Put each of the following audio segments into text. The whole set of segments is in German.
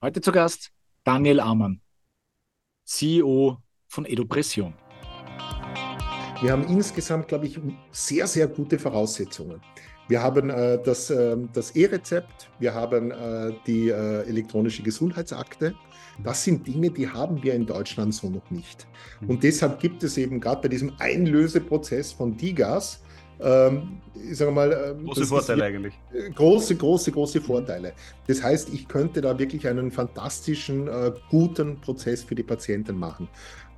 Heute zu Gast Daniel Amann, CEO von Edupression. Wir haben insgesamt, glaube ich, sehr, sehr gute Voraussetzungen. Wir haben äh, das, äh, das E-Rezept, wir haben äh, die äh, elektronische Gesundheitsakte. Das sind Dinge, die haben wir in Deutschland so noch nicht. Und deshalb gibt es eben gerade bei diesem Einlöseprozess von DIGAS ähm, ich sage mal, ähm, große Vorteile eigentlich. Große, große, große Vorteile. Das heißt, ich könnte da wirklich einen fantastischen, äh, guten Prozess für die Patienten machen.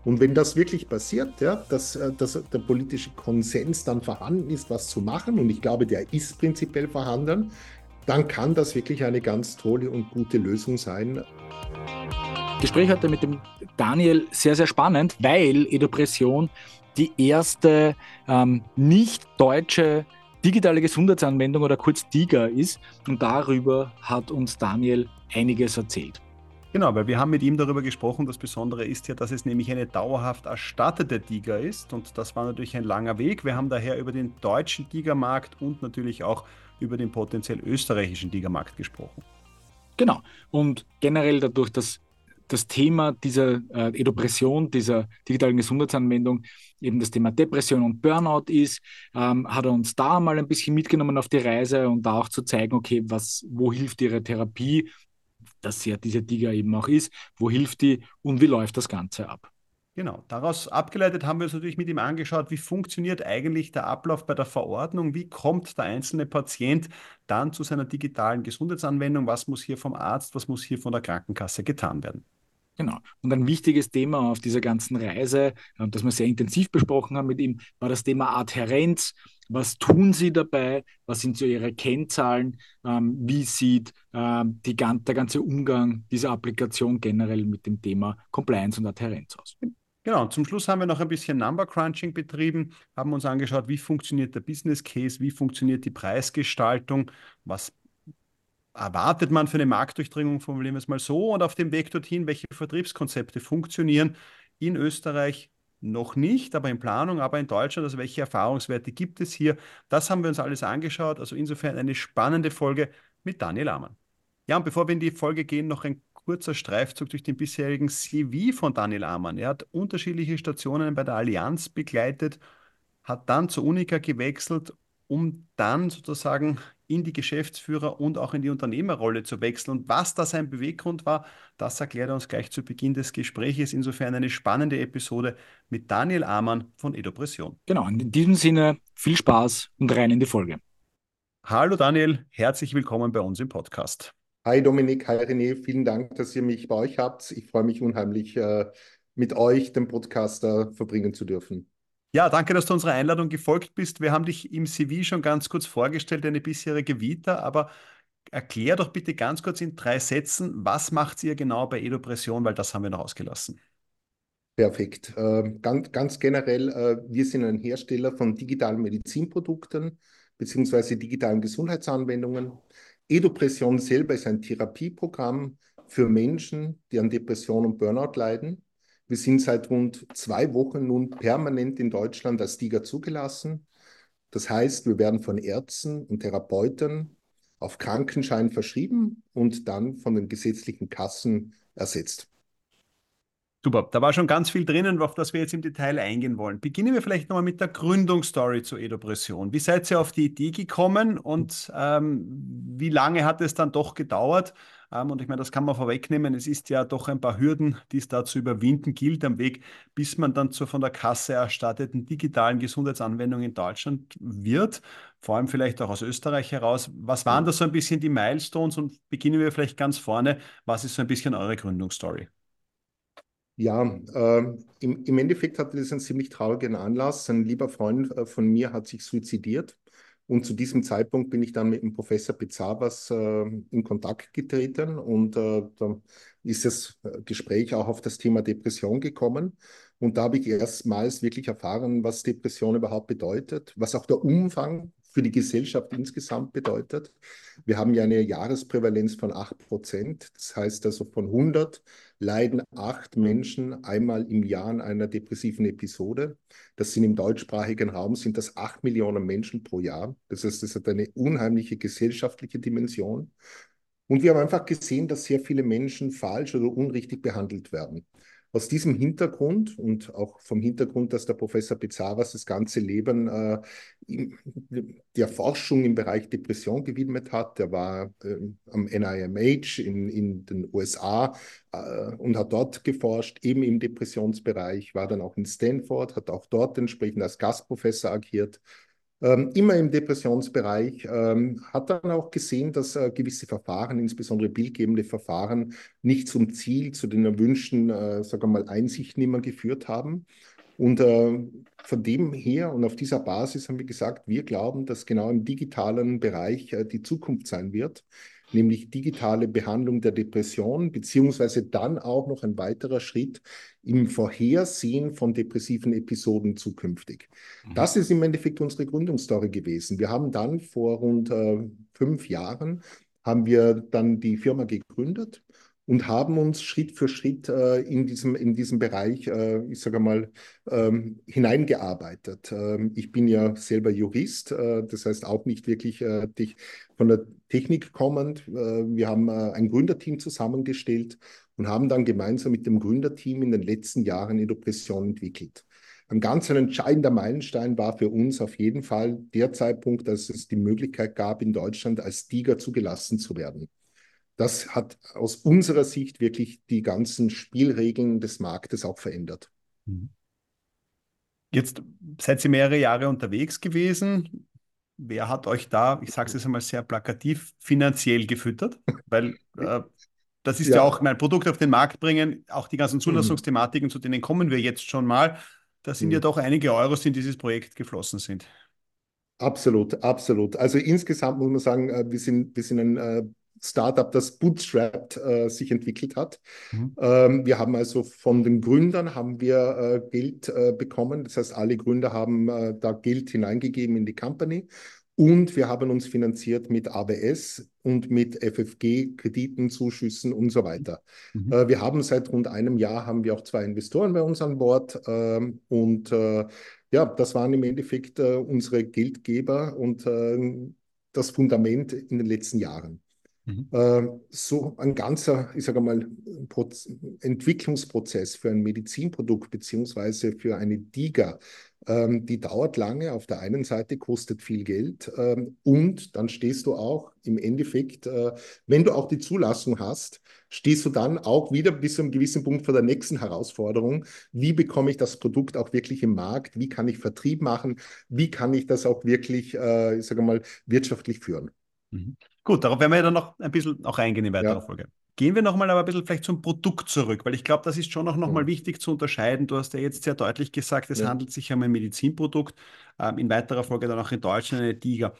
Und wenn das wirklich passiert, ja, dass, äh, dass der politische Konsens dann vorhanden ist, was zu machen, und ich glaube, der ist prinzipiell vorhanden, dann kann das wirklich eine ganz tolle und gute Lösung sein. Gespräch heute mit dem Daniel sehr, sehr spannend, weil Edupression die erste ähm, nicht deutsche digitale Gesundheitsanwendung oder kurz DIGA ist. Und darüber hat uns Daniel einiges erzählt. Genau, weil wir haben mit ihm darüber gesprochen. Das Besondere ist ja, dass es nämlich eine dauerhaft erstattete DIGA ist. Und das war natürlich ein langer Weg. Wir haben daher über den deutschen DIGA-Markt und natürlich auch über den potenziell österreichischen DIGA-Markt gesprochen. Genau. Und generell dadurch, dass das Thema dieser äh, Edupression, dieser digitalen Gesundheitsanwendung, eben das Thema Depression und Burnout ist, ähm, hat er uns da mal ein bisschen mitgenommen auf die Reise und da auch zu zeigen, okay, was, wo hilft ihre Therapie, dass ja diese Diga eben auch ist, wo hilft die und wie läuft das Ganze ab. Genau, daraus abgeleitet haben wir uns natürlich mit ihm angeschaut, wie funktioniert eigentlich der Ablauf bei der Verordnung, wie kommt der einzelne Patient dann zu seiner digitalen Gesundheitsanwendung, was muss hier vom Arzt, was muss hier von der Krankenkasse getan werden. Genau. Und ein wichtiges Thema auf dieser ganzen Reise, äh, das wir sehr intensiv besprochen haben mit ihm, war das Thema Adhärenz. Was tun Sie dabei? Was sind so Ihre Kennzahlen? Ähm, wie sieht ähm, die, der ganze Umgang dieser Applikation generell mit dem Thema Compliance und Adhärenz aus? Genau, zum Schluss haben wir noch ein bisschen Number Crunching betrieben, haben uns angeschaut, wie funktioniert der Business Case, wie funktioniert die Preisgestaltung, was erwartet man für eine Marktdurchdringung, formulieren wir es mal so, und auf dem Weg dorthin, welche Vertriebskonzepte funktionieren in Österreich noch nicht, aber in Planung, aber in Deutschland, also welche Erfahrungswerte gibt es hier? Das haben wir uns alles angeschaut, also insofern eine spannende Folge mit Daniel Amann. Ja, und bevor wir in die Folge gehen, noch ein kurzer Streifzug durch den bisherigen CV von Daniel Amann. Er hat unterschiedliche Stationen bei der Allianz begleitet, hat dann zur Unica gewechselt um dann sozusagen in die Geschäftsführer- und auch in die Unternehmerrolle zu wechseln. Und was da sein Beweggrund war, das erklärt er uns gleich zu Beginn des Gesprächs. Insofern eine spannende Episode mit Daniel Amann von Edupression. Genau, in diesem Sinne viel Spaß und rein in die Folge. Hallo Daniel, herzlich willkommen bei uns im Podcast. Hi Dominik, hi René, vielen Dank, dass ihr mich bei euch habt. Ich freue mich unheimlich, äh, mit euch, dem Podcaster, verbringen zu dürfen. Ja, danke, dass du unserer Einladung gefolgt bist. Wir haben dich im CV schon ganz kurz vorgestellt, deine bisherige Vita, aber erklär doch bitte ganz kurz in drei Sätzen, was macht ihr genau bei Edupression, weil das haben wir noch ausgelassen. Perfekt. Äh, ganz, ganz generell, äh, wir sind ein Hersteller von digitalen Medizinprodukten beziehungsweise digitalen Gesundheitsanwendungen. Edupression selber ist ein Therapieprogramm für Menschen, die an Depression und Burnout leiden. Wir sind seit rund zwei Wochen nun permanent in Deutschland als Tiger zugelassen. Das heißt, wir werden von Ärzten und Therapeuten auf Krankenschein verschrieben und dann von den gesetzlichen Kassen ersetzt. Super, da war schon ganz viel drinnen, auf das wir jetzt im Detail eingehen wollen. Beginnen wir vielleicht nochmal mit der Gründungsstory zur Edopression. Wie seid ihr auf die Idee gekommen und ähm, wie lange hat es dann doch gedauert, und ich meine, das kann man vorwegnehmen. Es ist ja doch ein paar Hürden, die es da zu überwinden gilt am Weg, bis man dann zur von der Kasse erstatteten digitalen Gesundheitsanwendung in Deutschland wird. Vor allem vielleicht auch aus Österreich heraus. Was waren da so ein bisschen die Milestones und beginnen wir vielleicht ganz vorne. Was ist so ein bisschen eure Gründungsstory? Ja, äh, im, im, Endeffekt hatte das einen ziemlich traurigen Anlass. Ein lieber Freund äh, von mir hat sich suizidiert und zu diesem Zeitpunkt bin ich dann mit dem Professor Pizzavas äh, in Kontakt getreten und äh, da ist das äh, Gespräch auch auf das Thema Depression gekommen. Und da habe ich erstmals wirklich erfahren, was Depression überhaupt bedeutet, was auch der Umfang für die Gesellschaft insgesamt bedeutet. Wir haben ja eine Jahresprävalenz von 8 Prozent. Das heißt also von 100 leiden acht Menschen einmal im Jahr an einer depressiven Episode. Das sind im deutschsprachigen Raum sind das acht Millionen Menschen pro Jahr. Das heißt, das hat eine unheimliche gesellschaftliche Dimension. Und wir haben einfach gesehen, dass sehr viele Menschen falsch oder unrichtig behandelt werden. Aus diesem Hintergrund und auch vom Hintergrund, dass der Professor Pizarras das ganze Leben äh, der Forschung im Bereich Depression gewidmet hat, der war äh, am NIMH in, in den USA äh, und hat dort geforscht, eben im Depressionsbereich, war dann auch in Stanford, hat auch dort entsprechend als Gastprofessor agiert immer im Depressionsbereich, ähm, hat dann auch gesehen, dass äh, gewisse Verfahren, insbesondere bildgebende Verfahren, nicht zum Ziel, zu den erwünschten, äh, sagen wir mal, Einsichten immer geführt haben. Und äh, von dem her und auf dieser Basis haben wir gesagt, wir glauben, dass genau im digitalen Bereich äh, die Zukunft sein wird nämlich digitale Behandlung der Depression, beziehungsweise dann auch noch ein weiterer Schritt im Vorhersehen von depressiven Episoden zukünftig. Mhm. Das ist im Endeffekt unsere Gründungsstory gewesen. Wir haben dann vor rund äh, fünf Jahren haben wir dann die Firma gegründet und haben uns Schritt für Schritt äh, in, diesem, in diesem Bereich, äh, ich sage mal, ähm, hineingearbeitet. Ähm, ich bin ja selber Jurist, äh, das heißt auch nicht wirklich äh, von der Technik kommend. Äh, wir haben äh, ein Gründerteam zusammengestellt und haben dann gemeinsam mit dem Gründerteam in den letzten Jahren Edupression entwickelt. Ein ganz ein entscheidender Meilenstein war für uns auf jeden Fall der Zeitpunkt, dass es die Möglichkeit gab, in Deutschland als Tiger zugelassen zu werden. Das hat aus unserer Sicht wirklich die ganzen Spielregeln des Marktes auch verändert. Mhm. Jetzt seid ihr mehrere Jahre unterwegs gewesen. Wer hat euch da, ich sage es jetzt einmal sehr plakativ, finanziell gefüttert? Weil äh, das ist ja. ja. auch mein Produkt auf den Markt bringen, auch die ganzen mhm. Zulassungsthematiken, mhm. zu denen kommen wir jetzt schon mal. Da sind mhm. ja doch einige Euros, die in dieses Projekt geflossen sind. Absolut, absolut. Also insgesamt muss man sagen, äh, wir sind, wir sind ein äh, Startup, das bootstrapped äh, sich entwickelt hat. Mhm. Ähm, wir haben also von den Gründern haben wir äh, Geld äh, bekommen. Das heißt, alle Gründer haben äh, da Geld hineingegeben in die Company. Und wir haben uns finanziert mit ABS und mit FFG, Krediten, Zuschüssen und so weiter. Mhm. Äh, wir haben seit rund einem Jahr haben wir auch zwei Investoren bei uns an Bord. Ähm, und äh, ja, das waren im Endeffekt unsere Geldgeber und das Fundament in den letzten Jahren. Mhm. Äh, so ein ganzer, ich sage mal, Entwicklungsprozess für ein Medizinprodukt beziehungsweise für eine DIGA, ähm, die dauert lange. Auf der einen Seite kostet viel Geld ähm, und dann stehst du auch im Endeffekt, äh, wenn du auch die Zulassung hast, stehst du dann auch wieder bis zu einem gewissen Punkt vor der nächsten Herausforderung. Wie bekomme ich das Produkt auch wirklich im Markt? Wie kann ich Vertrieb machen? Wie kann ich das auch wirklich, äh, ich sage mal, wirtschaftlich führen? Mhm. Gut, darauf werden wir ja dann noch ein bisschen auch eingehen in weiterer ja. Folge. Gehen wir nochmal aber ein bisschen vielleicht zum Produkt zurück, weil ich glaube, das ist schon auch nochmal ja. wichtig zu unterscheiden. Du hast ja jetzt sehr deutlich gesagt, es ja. handelt sich um ein Medizinprodukt, ähm, in weiterer Folge dann auch in Deutschland eine Tiger.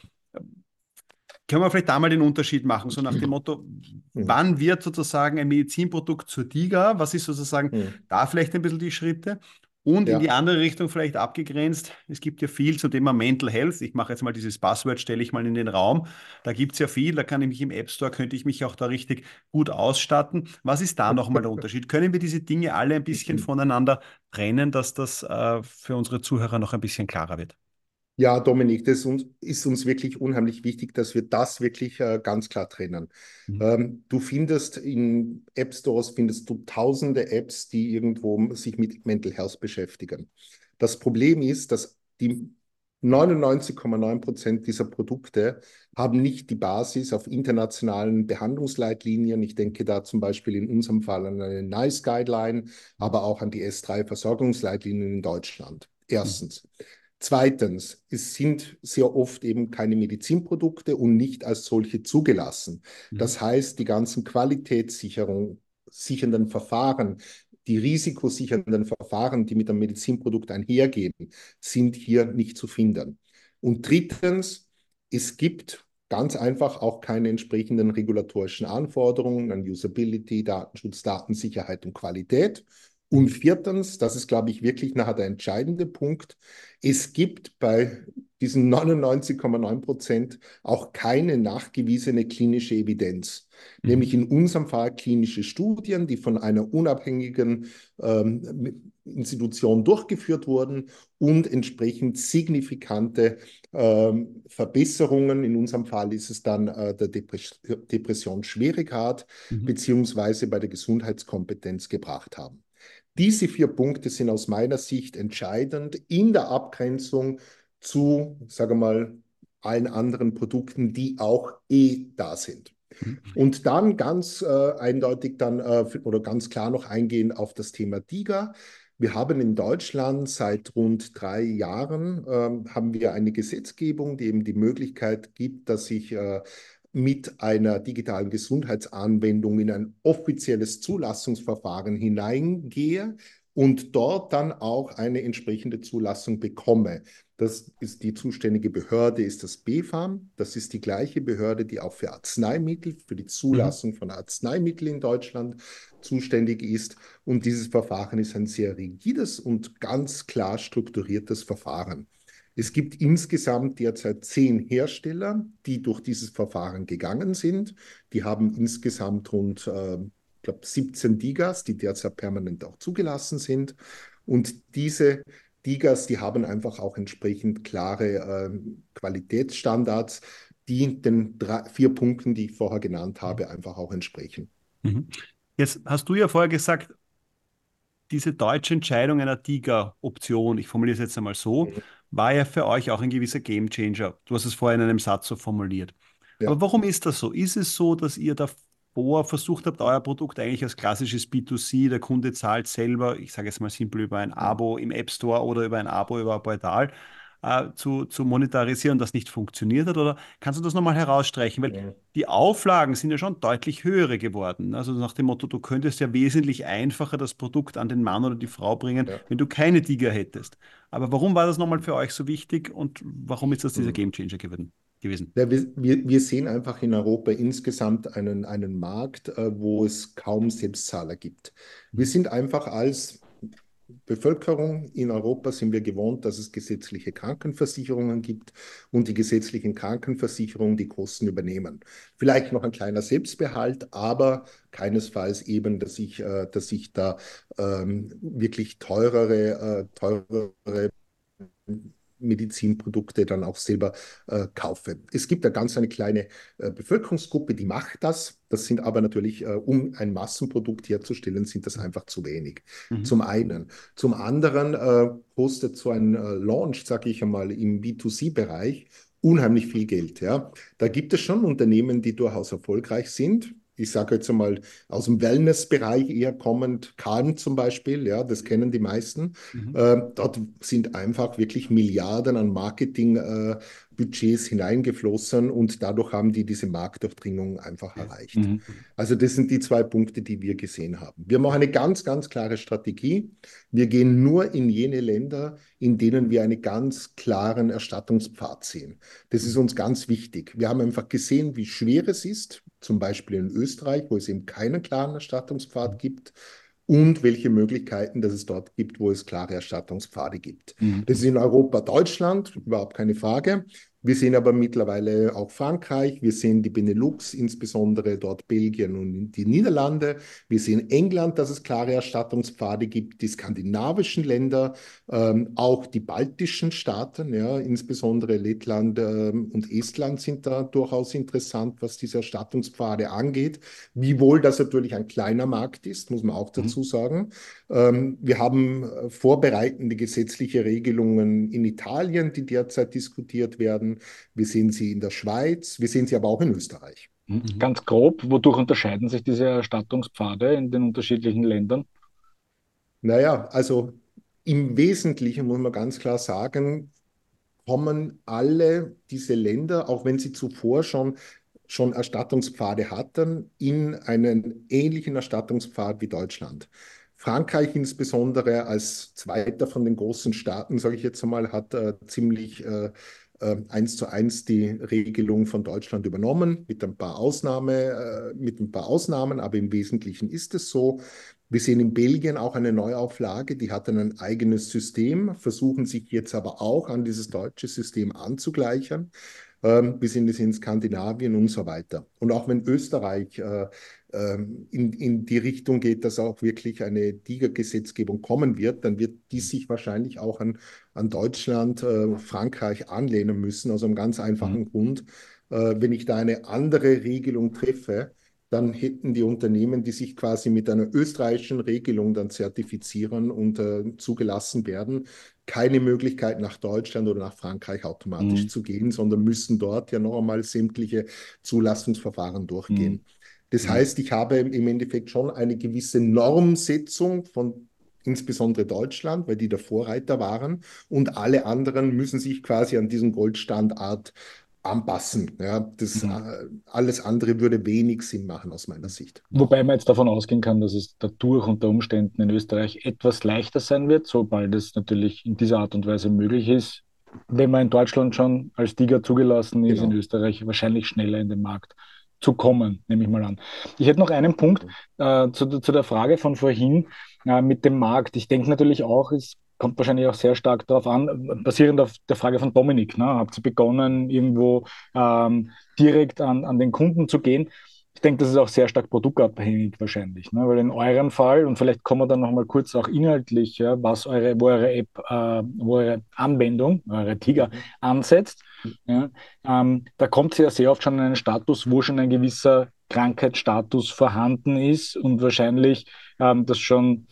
Können wir vielleicht da mal den Unterschied machen, so nach dem Motto, wann wird sozusagen ein Medizinprodukt zur Tiger? Was ist sozusagen da vielleicht ein bisschen die Schritte? Und ja. in die andere Richtung vielleicht abgegrenzt, es gibt ja viel zum Thema Mental Health. Ich mache jetzt mal dieses Passwort, stelle ich mal in den Raum. Da gibt es ja viel, da kann ich mich im App Store, könnte ich mich auch da richtig gut ausstatten. Was ist da nochmal der Unterschied? Können wir diese Dinge alle ein bisschen voneinander trennen, dass das äh, für unsere Zuhörer noch ein bisschen klarer wird? Ja, Dominik, das ist uns wirklich unheimlich wichtig, dass wir das wirklich äh, ganz klar trennen. Mhm. Ähm, du findest in App Stores findest du tausende Apps, die irgendwo sich mit Mental Health beschäftigen. Das Problem ist, dass die 99,9 Prozent dieser Produkte haben nicht die Basis auf internationalen Behandlungsleitlinien. Ich denke da zum Beispiel in unserem Fall an eine NICE Guideline, aber auch an die S3 Versorgungsleitlinien in Deutschland. Erstens. Mhm. Zweitens, es sind sehr oft eben keine Medizinprodukte und nicht als solche zugelassen. Mhm. Das heißt, die ganzen Qualitätssicherung, sichernden Verfahren, die risikosichernden Verfahren, die mit einem Medizinprodukt einhergehen, sind hier nicht zu finden. Und drittens, es gibt ganz einfach auch keine entsprechenden regulatorischen Anforderungen an Usability, Datenschutz, Datensicherheit und Qualität. Und viertens, das ist, glaube ich, wirklich nachher der entscheidende Punkt, es gibt bei diesen 99,9 Prozent auch keine nachgewiesene klinische Evidenz. Mhm. Nämlich in unserem Fall klinische Studien, die von einer unabhängigen ähm, Institution durchgeführt wurden und entsprechend signifikante ähm, Verbesserungen. In unserem Fall ist es dann äh, der Depres Depression Schwierigkeit mhm. beziehungsweise bei der Gesundheitskompetenz gebracht haben. Diese vier Punkte sind aus meiner Sicht entscheidend in der Abgrenzung zu, sage mal, allen anderen Produkten, die auch eh da sind. Mhm. Und dann ganz äh, eindeutig dann äh, oder ganz klar noch eingehen auf das Thema DIGA. Wir haben in Deutschland seit rund drei Jahren äh, haben wir eine Gesetzgebung, die eben die Möglichkeit gibt, dass ich äh, mit einer digitalen Gesundheitsanwendung in ein offizielles Zulassungsverfahren hineingehe und dort dann auch eine entsprechende Zulassung bekomme. Das ist die zuständige Behörde, ist das BfArM. Das ist die gleiche Behörde, die auch für Arzneimittel, für die Zulassung mhm. von Arzneimitteln in Deutschland zuständig ist. Und dieses Verfahren ist ein sehr rigides und ganz klar strukturiertes Verfahren. Es gibt insgesamt derzeit zehn Hersteller, die durch dieses Verfahren gegangen sind. Die haben insgesamt rund, äh, ich glaube, 17 Digas, die derzeit permanent auch zugelassen sind. Und diese Digas, die haben einfach auch entsprechend klare äh, Qualitätsstandards, die den drei, vier Punkten, die ich vorher genannt habe, einfach auch entsprechen. Mhm. Jetzt hast du ja vorher gesagt, diese deutsche Entscheidung einer Tiger-Option, ich formuliere es jetzt einmal so, mhm. War ja für euch auch ein gewisser Gamechanger. Du hast es vorher in einem Satz so formuliert. Ja. Aber warum ist das so? Ist es so, dass ihr da vor versucht habt, euer Produkt eigentlich als klassisches B2C, der Kunde zahlt selber, ich sage jetzt mal simpel über ein Abo im App Store oder über ein Abo über ein Portal, äh, zu, zu monetarisieren, das nicht funktioniert hat? Oder kannst du das nochmal herausstreichen? Weil ja. die Auflagen sind ja schon deutlich höhere geworden. Also nach dem Motto, du könntest ja wesentlich einfacher das Produkt an den Mann oder die Frau bringen, ja. wenn du keine Tiger hättest. Aber warum war das nochmal für euch so wichtig und warum ist das dieser mhm. Gamechanger geworden? gewesen? Ja, wir, wir, sehen einfach in Europa insgesamt einen, einen Markt, äh, wo es kaum Selbstzahler gibt. Wir mhm. sind einfach als Bevölkerung in Europa sind wir gewohnt, dass es gesetzliche Krankenversicherungen gibt und die gesetzlichen Krankenversicherungen die Kosten übernehmen. Vielleicht noch ein kleiner Selbstbehalt, aber keinesfalls eben, dass ich, äh, dass ich da ähm, wirklich teurere, äh, teurere Medizinprodukte dann auch selber äh, kaufe. Es gibt da ganz eine kleine äh, Bevölkerungsgruppe, die macht das. Das sind aber natürlich, äh, um ein Massenprodukt herzustellen, sind das einfach zu wenig. Mhm. Zum einen. Zum anderen äh, kostet so ein äh, Launch, sage ich einmal, im B2C-Bereich unheimlich viel Geld. Ja. Da gibt es schon Unternehmen, die durchaus erfolgreich sind ich sage jetzt einmal, aus dem Wellness-Bereich eher kommend, Calm zum Beispiel, ja, das kennen die meisten. Mhm. Äh, dort sind einfach wirklich Milliarden an Marketing äh, Budgets hineingeflossen und dadurch haben die diese Marktdurchdringung einfach erreicht. Mhm. Also das sind die zwei Punkte, die wir gesehen haben. Wir machen eine ganz, ganz klare Strategie. Wir gehen nur in jene Länder, in denen wir einen ganz klaren Erstattungspfad sehen. Das ist uns ganz wichtig. Wir haben einfach gesehen, wie schwer es ist, zum Beispiel in Österreich, wo es eben keinen klaren Erstattungspfad gibt, und welche Möglichkeiten dass es dort gibt, wo es klare Erstattungspfade gibt. Mhm. Das ist in Europa, Deutschland, überhaupt keine Frage. Wir sehen aber mittlerweile auch Frankreich, wir sehen die Benelux, insbesondere dort Belgien und die Niederlande. Wir sehen England, dass es klare Erstattungspfade gibt, die skandinavischen Länder, ähm, auch die baltischen Staaten, ja, insbesondere Lettland ähm, und Estland sind da durchaus interessant, was diese Erstattungspfade angeht. Wiewohl das natürlich ein kleiner Markt ist, muss man auch mhm. dazu sagen. Wir haben äh, vorbereitende gesetzliche Regelungen in Italien, die derzeit diskutiert werden werden. Wir sehen sie in der Schweiz, wir sehen sie aber auch in Österreich. Mhm. Ganz grob, wodurch unterscheiden sich diese Erstattungspfade in den unterschiedlichen Ländern? Naja, also im Wesentlichen muss man ganz klar sagen, kommen alle diese Länder, auch wenn sie zuvor schon, schon Erstattungspfade hatten, in einen ähnlichen Erstattungspfad wie Deutschland. Frankreich insbesondere als zweiter von den großen Staaten, sage ich jetzt einmal, hat äh, ziemlich äh, äh, eins zu eins die Regelung von Deutschland übernommen, mit ein paar Ausnahme, äh, mit ein paar Ausnahmen, aber im Wesentlichen ist es so. Wir sehen in Belgien auch eine Neuauflage, die hat ein eigenes System, versuchen sich jetzt aber auch an dieses deutsche System anzugleichen ähm, bis in, in Skandinavien und so weiter. Und auch wenn Österreich äh, ähm, in, in die Richtung geht, dass auch wirklich eine Tigergesetzgebung kommen wird, dann wird die sich wahrscheinlich auch an, an Deutschland, äh, Frankreich anlehnen müssen, aus einem ganz einfachen mhm. Grund. Äh, wenn ich da eine andere Regelung treffe, dann hätten die Unternehmen, die sich quasi mit einer österreichischen Regelung dann zertifizieren und äh, zugelassen werden, keine Möglichkeit nach Deutschland oder nach Frankreich automatisch mhm. zu gehen, sondern müssen dort ja noch einmal sämtliche Zulassungsverfahren durchgehen. Mhm. Das mhm. heißt, ich habe im Endeffekt schon eine gewisse Normsetzung von insbesondere Deutschland, weil die der Vorreiter waren, und alle anderen müssen sich quasi an diesen Goldstandard anpassen. Ja, das, mhm. Äh, alles andere würde wenig Sinn machen aus meiner Sicht. Wobei man jetzt davon ausgehen kann, dass es dadurch unter Umständen in Österreich etwas leichter sein wird, sobald es natürlich in dieser Art und Weise möglich ist. Wenn man in Deutschland schon als Tiger zugelassen ist, genau. in Österreich wahrscheinlich schneller in den Markt zu kommen, nehme ich mal an. Ich hätte noch einen Punkt äh, zu, zu, der Frage von vorhin äh, mit dem Markt. Ich denke natürlich auch, es kommt wahrscheinlich auch sehr stark darauf an, basierend auf der Frage von Dominik. Ne? Habt ihr begonnen, irgendwo ähm, direkt an, an den Kunden zu gehen? Ich denke, das ist auch sehr stark produktabhängig wahrscheinlich, ne? weil in eurem Fall, und vielleicht kommen wir dann nochmal kurz auch inhaltlich, ja, was eure, wo eure App, äh, wo eure Anwendung, eure Tiger ansetzt, ja, ähm, da kommt sie ja sehr oft schon in einen Status, wo schon ein gewisser Krankheitsstatus vorhanden ist und wahrscheinlich ähm, das schon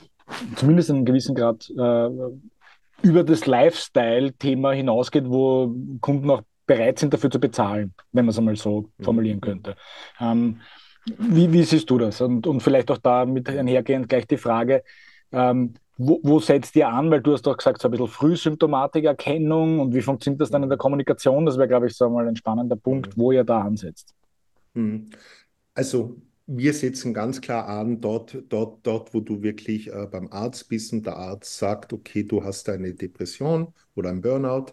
zumindest in einem gewissen Grad äh, über das Lifestyle-Thema hinausgeht, wo Kunden auch bereit sind, dafür zu bezahlen, wenn man es einmal so mhm. formulieren könnte. Ähm, wie, wie, siehst du das? Und, und vielleicht auch da mit einhergehend gleich die Frage, ähm, wo, wo, setzt ihr an? Weil du hast doch gesagt, so ein bisschen Frühsymptomatikerkennung und wie funktioniert das dann in der Kommunikation? Das wäre, glaube ich, so mal ein spannender Punkt, mhm. wo ihr da ansetzt. Mhm. Also wir setzen ganz klar an, dort, dort, dort wo du wirklich äh, beim Arzt bist und der Arzt sagt, okay, du hast eine Depression oder ein Burnout,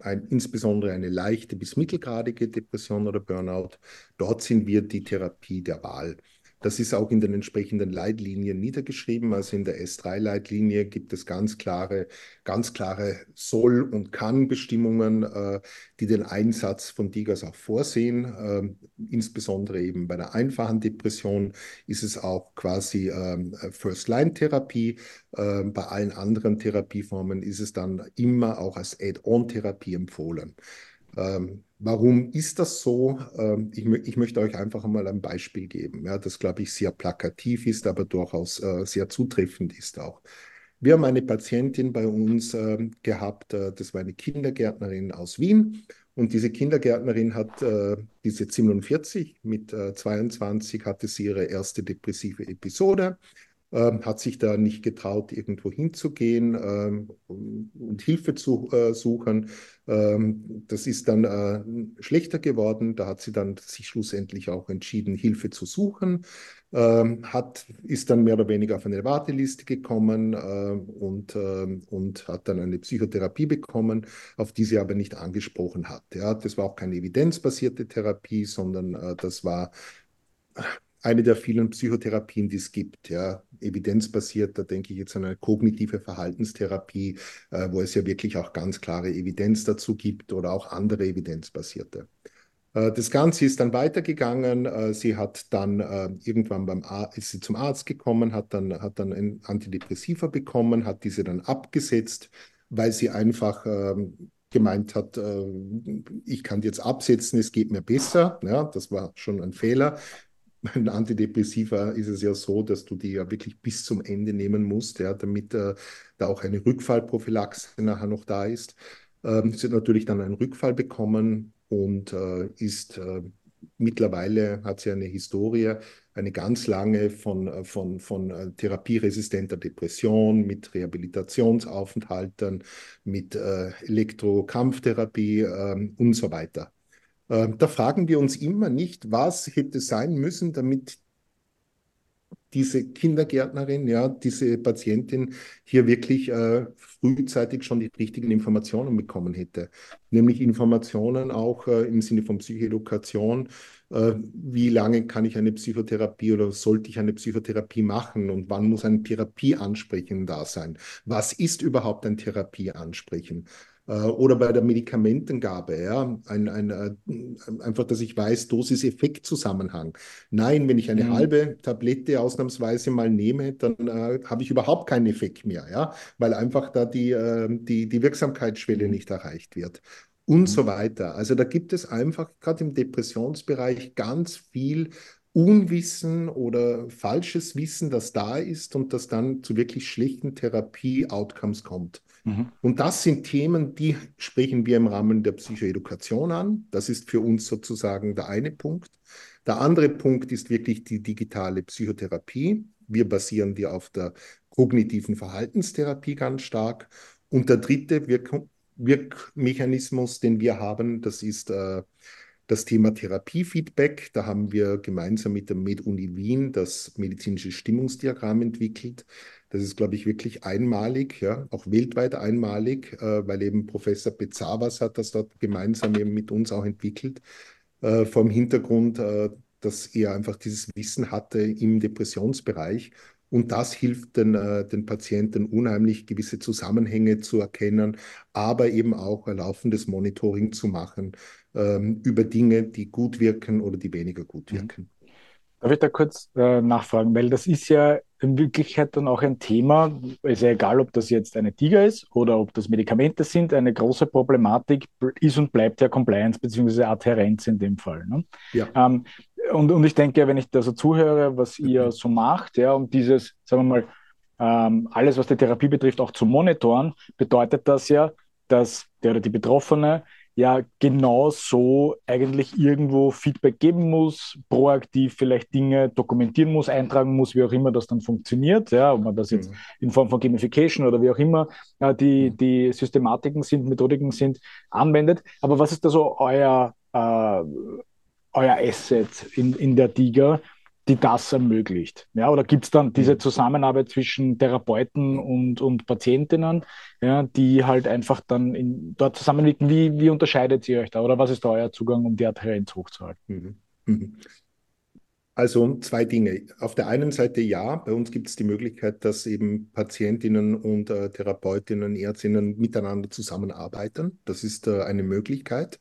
ein, insbesondere eine leichte bis mittelgradige Depression oder Burnout, dort sind wir die Therapie der Wahl. Das ist auch in den entsprechenden Leitlinien niedergeschrieben. Also in der S3-Leitlinie gibt es ganz klare, ganz klare Soll- und Kann-Bestimmungen, äh, die den Einsatz von Digas auch vorsehen. Äh, insbesondere eben bei der einfachen Depression ist es auch quasi ähm, First-Line-Therapie. Äh, bei allen anderen Therapieformen ist es dann immer auch als Add-on-Therapie empfohlen. Ähm, warum ist das so? Ähm, ich, ich, möchte euch einfach mal ein Beispiel geben, ja, das, glaube ich, sehr plakativ ist, aber durchaus äh, sehr zutreffend ist auch. Wir haben eine Patientin bei uns äh, gehabt, äh, das war eine Kindergärtnerin aus Wien. Und diese Kindergärtnerin hat äh, diese 47, mit 22 äh, hatte sie ihre erste depressive Episode ähm, hat sich da nicht getraut, irgendwo hinzugehen ähm, und Hilfe zu äh, suchen. Ähm, das ist dann äh, schlechter geworden. Da hat sie dann sich schlussendlich auch entschieden, Hilfe zu suchen. Ähm, hat, ist dann mehr oder weniger auf eine Warteliste gekommen äh, und, ähm, und hat dann eine Psychotherapie bekommen, auf die sie aber nicht angesprochen hat. Ja, das war auch keine evidenzbasierte Therapie, sondern äh, das war eine der vielen Psychotherapien, die es gibt, ja, evidenzbasiert, da denke ich jetzt an eine kognitive Verhaltenstherapie, äh, wo es ja wirklich auch ganz klare Evidenz dazu gibt oder auch andere evidenzbasierte. Äh, das Ganze ist dann weitergegangen. Äh, sie hat dann äh, irgendwann beim Arzt, ist sie zum Arzt gekommen, hat dann, hat dann ein Antidepressiva bekommen, hat diese dann abgesetzt, weil sie einfach ähm, gemeint hat, äh, ich kann jetzt absetzen, es geht mir besser. Ja, das war schon ein Fehler. Bei Antidepressiva ist es ja so, dass du die ja wirklich bis zum Ende nehmen musst, ja, damit äh, da auch eine Rückfallprophylaxe nachher noch da ist. Ähm, sie hat natürlich dann einen Rückfall bekommen und äh, ist äh, mittlerweile hat sie eine Historie, eine ganz lange von, äh, von, von äh, therapieresistenter Depression mit Rehabilitationsaufenthalten, mit äh, Elektrokrampftherapie äh, und so weiter. Ähm, da fragen wir uns immer nicht, was hätte sein müssen, damit diese Kindergärtnerin, ja, diese Patientin hier wirklich äh, frühzeitig schon die richtigen Informationen bekommen hätte. Nämlich Informationen auch äh, im Sinne von Psychoedukation. Äh, wie lange kann ich eine Psychotherapie oder sollte ich eine Psychotherapie machen und wann muss ein Therapieansprechen da sein? Was ist überhaupt ein Therapieansprechen? Äh, oder bei der Medikamentengabe, ja, ein, ein, äh, einfach, dass ich weiß, Dosis-Effekt-Zusammenhang. Nein, wenn ich eine mhm. halbe Tablette ausnahmsweise mal nehme, dann äh, habe ich überhaupt keinen Effekt mehr, ja, weil einfach da die, äh, die, die Wirksamkeitsschwelle mhm. nicht erreicht wird und mhm. so weiter. Also da gibt es einfach gerade im Depressionsbereich ganz viel Unwissen oder falsches Wissen, das da ist und das dann zu wirklich schlechten Therapie-Outcomes kommt. Mhm. Und das sind Themen, die sprechen wir im Rahmen der Psychoedukation an. Das ist für uns sozusagen der eine Punkt. Der andere Punkt ist wirklich die digitale Psychotherapie. Wir basieren die auf der kognitiven Verhaltenstherapie ganz stark. Und der dritte Wirk Wirkmechanismus, den wir haben, das ist äh, das Thema Therapiefeedback. Da haben wir gemeinsam mit der MedUni Wien das medizinische Stimmungsdiagramm entwickelt. Das ist, glaube ich, wirklich einmalig, ja, auch weltweit einmalig, äh, weil eben Professor Bezavas hat das dort gemeinsam eben mit uns auch entwickelt, äh, vor dem Hintergrund, äh, dass er einfach dieses Wissen hatte im Depressionsbereich. Und das hilft den, äh, den Patienten unheimlich, gewisse Zusammenhänge zu erkennen, aber eben auch ein laufendes Monitoring zu machen ähm, über Dinge, die gut wirken oder die weniger gut mhm. wirken. Darf ich da kurz äh, nachfragen, weil das ist ja in Wirklichkeit dann auch ein Thema, ist ja egal, ob das jetzt eine Tiger ist oder ob das Medikamente sind, eine große Problematik ist und bleibt ja Compliance bzw. Adherenz in dem Fall. Ne? Ja. Ähm, und, und ich denke, wenn ich da so zuhöre, was ihr mhm. so macht, ja, um dieses, sagen wir mal, ähm, alles, was die Therapie betrifft, auch zu monitoren, bedeutet das ja, dass der oder die Betroffene ja genau so eigentlich irgendwo Feedback geben muss, proaktiv vielleicht Dinge dokumentieren muss, eintragen muss, wie auch immer das dann funktioniert, ja, ob man das jetzt mhm. in Form von Gamification oder wie auch immer äh, die, mhm. die Systematiken sind, Methodiken sind, anwendet. Aber was ist da so euer, äh, euer Asset in, in der Tiger, die das ermöglicht? Ja, oder gibt es dann diese mhm. Zusammenarbeit zwischen Therapeuten und, und Patientinnen, ja, die halt einfach dann in, dort zusammenwirken? Wie, wie unterscheidet ihr euch da? Oder was ist da euer Zugang, um die Adherenz hochzuhalten? Mhm. Mhm. Also zwei Dinge. Auf der einen Seite ja, bei uns gibt es die Möglichkeit, dass eben Patientinnen und äh, Therapeutinnen, Ärztinnen miteinander zusammenarbeiten. Das ist äh, eine Möglichkeit.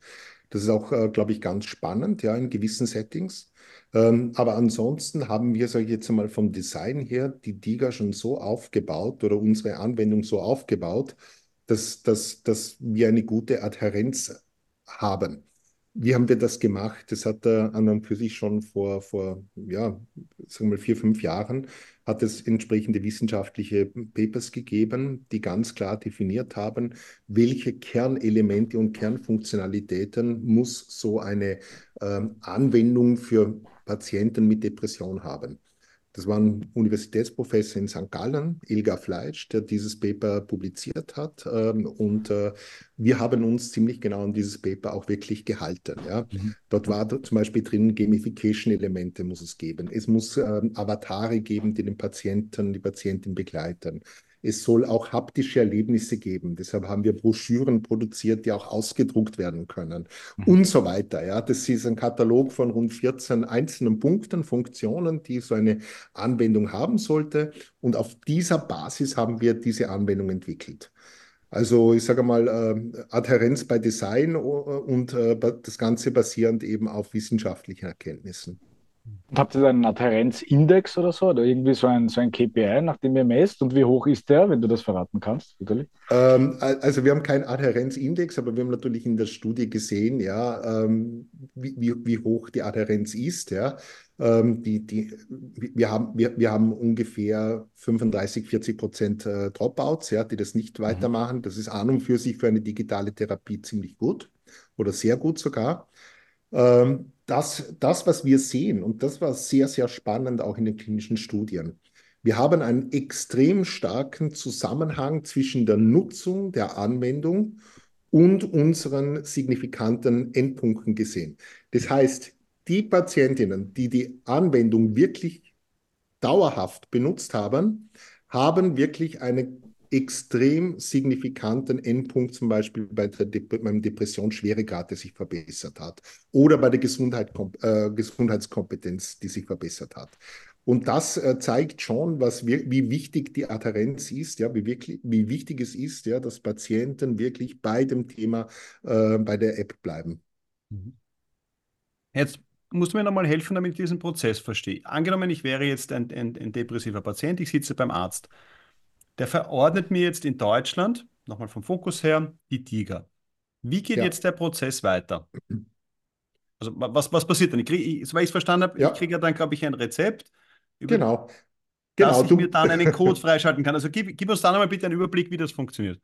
Das ist auch, äh, glaube ich, ganz spannend, ja, in gewissen Settings. Ähm, aber ansonsten haben wir, sage ich jetzt einmal, vom Design her die Diga schon so aufgebaut oder unsere Anwendung so aufgebaut, dass, dass, dass wir eine gute Adhärenz haben. Wie haben wir das gemacht? Das hat er an für sich schon vor, vor ja, sagen wir mal vier, fünf Jahren, hat es entsprechende wissenschaftliche Papers gegeben, die ganz klar definiert haben, welche Kernelemente und Kernfunktionalitäten muss so eine ähm, Anwendung für Patienten mit Depression haben. Das war ein Universitätsprofessor in St. Gallen, Ilga Fleisch, der dieses Paper publiziert hat. Ähm, und äh, wir haben uns ziemlich genau an dieses Paper auch wirklich gehalten. Ja. Mhm. Dort war zum Beispiel drin, Gamification-Elemente muss es geben. Es muss ähm, Avatare geben, die den Patienten, die Patientin begleiten. Es soll auch haptische Erlebnisse geben. Deshalb haben wir Broschüren produziert, die auch ausgedruckt werden können mhm. und so weiter. Ja, das ist ein Katalog von rund 14 einzelnen Punkten, Funktionen, die so eine Anwendung haben sollte. Und auf dieser Basis haben wir diese Anwendung entwickelt. Also ich sage mal, äh, Adhärenz bei Design äh, und äh, das Ganze basierend eben auf wissenschaftlichen Erkenntnissen. Und habt ihr da einen Adhärenzindex oder so? Oder irgendwie so ein, so ein KPI, nach dem ihr messt? Und wie hoch ist der, wenn du das verraten kannst, natürlich? Ähm, also wir haben keinen Adhärenzindex, aber wir haben natürlich in der Studie gesehen, ja, ähm, wie, wie, wie, hoch die Adhärenz ist. Ja. Ähm, die, die, wir, haben, wir, wir haben ungefähr 35, 40 Prozent äh, Dropouts, ja, die das nicht mhm. weitermachen. Das ist an und für sich für eine digitale Therapie ziemlich gut oder sehr gut sogar. Ähm, das, das, was wir sehen, und das war sehr, sehr spannend auch in den klinischen Studien, wir haben einen extrem starken Zusammenhang zwischen der Nutzung der Anwendung und unseren signifikanten Endpunkten gesehen. Das heißt, die Patientinnen, die die Anwendung wirklich dauerhaft benutzt haben, haben wirklich einen extrem signifikanten Endpunkt, zum Beispiel bei der De beim Depressionsschweregrad, der sich verbessert hat, oder bei der Gesundheit, äh, Gesundheitskompetenz, die sich verbessert hat. Und das äh, zeigt schon, was wir, wie wichtig die Adherenz ist, ja, wie, wirklich, wie wichtig es ist, ja, dass Patienten wirklich bei dem Thema, äh, bei der App bleiben. Mhm. Jetzt musst du mir nochmal helfen, damit ich diesen Prozess verstehe. Angenommen, ich wäre jetzt ein, ein, ein depressiver Patient, ich sitze beim Arzt. Der verordnet mir jetzt in Deutschland, nochmal vom Fokus her, die Tiger. Wie geht ja. jetzt der Prozess weiter? Also was, was passiert dann? Ich krieg, weil ich es verstanden habe, ja. ich kriege ja dann, glaube ich, ein Rezept. genau. Genau, dass ich du, mir dann einen Code freischalten kann. Also gib, gib uns dann einmal bitte einen Überblick, wie das funktioniert.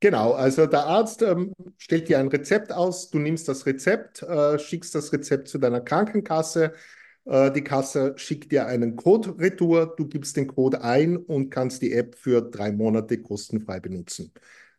Genau, also der Arzt ähm, stellt dir ein Rezept aus, du nimmst das Rezept, äh, schickst das Rezept zu deiner Krankenkasse, die Kasse schickt dir einen Code retour, du gibst den Code ein und kannst die App für drei Monate kostenfrei benutzen.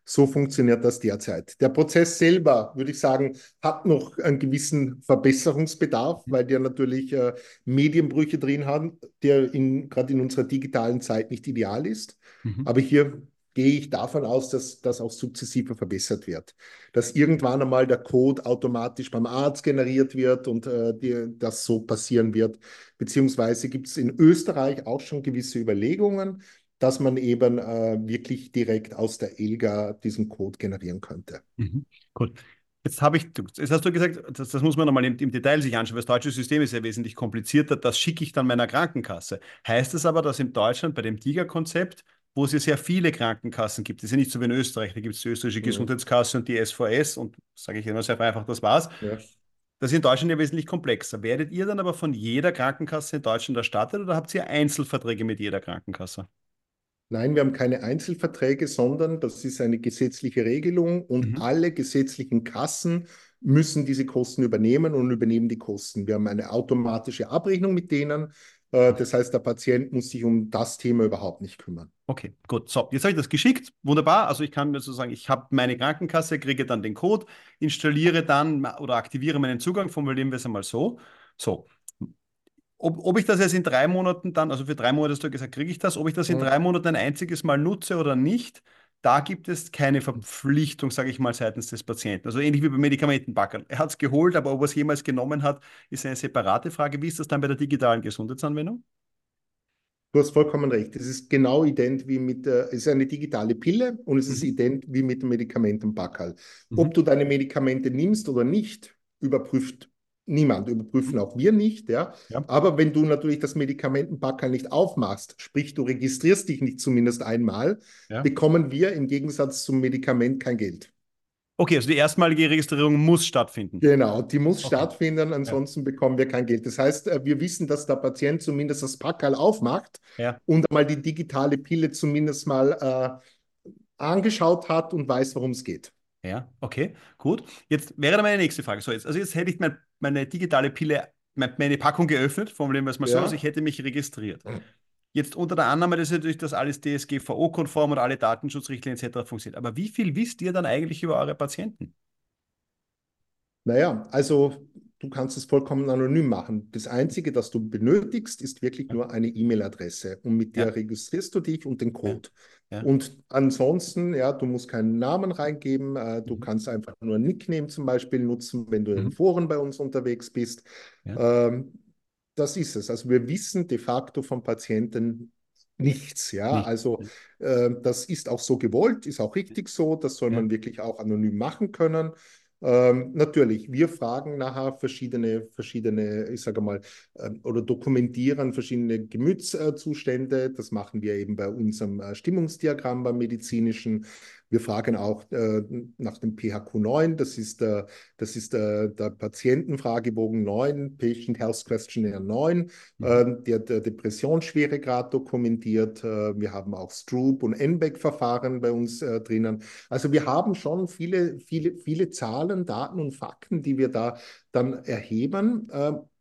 So funktioniert das derzeit. Der Prozess selber, würde ich sagen, hat noch einen gewissen Verbesserungsbedarf, weil der natürlich äh, Medienbrüche drin hat, der gerade in unserer digitalen Zeit nicht ideal ist. Mhm. Aber hier gehe ich davon aus, dass das auch sukzessive verbessert wird. Dass irgendwann einmal der Code automatisch beim Arzt generiert wird und äh, die, das so passieren wird. Beziehungsweise gibt es in Österreich auch schon gewisse Überlegungen, dass man eben äh, wirklich direkt aus der ELGA diesen Code generieren könnte. Mhm. Gut. Jetzt habe ich, jetzt hast du gesagt, das, das muss man nochmal im, im, Detail sich anschauen, weil das deutsche System ist ja wesentlich komplizierter. Das schicke ich dann meiner Krankenkasse. Heißt es aber, dass in Deutschland bei dem Tiger-Konzept wo es ja sehr viele Krankenkassen gibt. Das ist ja nicht so wie in Österreich. Da gibt es die österreichische. Gesundheitskasse und die SVS und sage ich immer sehr einfach, das war's. Ja. Das ist in Deutschland ja wesentlich komplexer. Werdet ihr dann aber von jeder Krankenkasse in Deutschland erstattet oder habt ihr Einzelverträge mit jeder Krankenkasse? Nein, wir haben keine Einzelverträge, sondern das ist eine gesetzliche Regelung und mhm. alle gesetzlichen Kassen müssen diese Kosten übernehmen und übernehmen die Kosten. Wir haben eine automatische Abrechnung mit denen. Äh, das heißt, der Patient muss sich um das Thema überhaupt nicht kümmern. Okay, gut. So, jetzt habe ich das geschickt. Wunderbar. Also ich kann mir sozusagen, ich habe meine Krankenkasse, kriege dann den Code, installiere dann oder aktiviere meinen Zugang, formulieren wir es einmal so. So. Ob, ob ich das jetzt in drei Monaten dann, also für drei Monate hast du gesagt, kriege ich das, ob ich das in mhm. drei Monaten ein einziges Mal nutze oder nicht, da gibt es keine Verpflichtung, sage ich mal, seitens des Patienten. Also ähnlich wie bei Medikamentenbackern. Er hat es geholt, aber ob er es jemals genommen hat, ist eine separate Frage. Wie ist das dann bei der digitalen Gesundheitsanwendung? Du hast vollkommen recht. Es ist genau ident wie mit, äh, es ist eine digitale Pille und es mhm. ist ident wie mit dem Medikamentenbackerl. Mhm. Ob du deine Medikamente nimmst oder nicht, überprüft niemand, überprüfen auch wir nicht. Ja? ja. Aber wenn du natürlich das Medikamentenpackerl nicht aufmachst, sprich du registrierst dich nicht zumindest einmal, ja. bekommen wir im Gegensatz zum Medikament kein Geld. Okay, also die erstmalige Registrierung muss stattfinden. Genau, die muss okay. stattfinden, ansonsten ja. bekommen wir kein Geld. Das heißt, äh, wir wissen, dass der Patient zumindest das Packerl aufmacht ja. und mal die digitale Pille zumindest mal äh, angeschaut hat und weiß, worum es geht. Ja, okay, gut. Jetzt wäre dann meine nächste Frage. So, jetzt, also jetzt hätte ich mein, meine digitale Pille, meine Packung geöffnet, formulieren wir es mal ja. so, also ich hätte mich registriert. Jetzt unter der Annahme, dass natürlich das alles DSGVO-konform und alle Datenschutzrichtlinien etc. funktioniert. Aber wie viel wisst ihr dann eigentlich über eure Patienten? Naja, also du kannst es vollkommen anonym machen. Das Einzige, das du benötigst, ist wirklich nur eine E-Mail-Adresse und mit der ja. registrierst du dich und den Code. Ja. Ja. Und ansonsten, ja, du musst keinen Namen reingeben, äh, du mhm. kannst einfach nur ein Nickname zum Beispiel nutzen, wenn du mhm. in Foren bei uns unterwegs bist. Ähm, das ist es. Also wir wissen de facto vom Patienten nichts. Ja, Nicht. also äh, das ist auch so gewollt, ist auch richtig so. Das soll man wirklich auch anonym machen können. Ähm, natürlich, wir fragen nachher verschiedene, verschiedene, ich sage mal, äh, oder dokumentieren verschiedene Gemütszustände. Das machen wir eben bei unserem äh, Stimmungsdiagramm beim medizinischen. Wir fragen auch äh, nach dem PHQ-9, das ist, äh, das ist äh, der Patientenfragebogen 9, Patient Health Questionnaire 9, mhm. äh, der, der Depressionsschweregrad dokumentiert. Äh, wir haben auch Stroop und NBEC-Verfahren bei uns äh, drinnen. Also wir haben schon viele, viele, viele Zahlen, Daten und Fakten, die wir da dann erheben,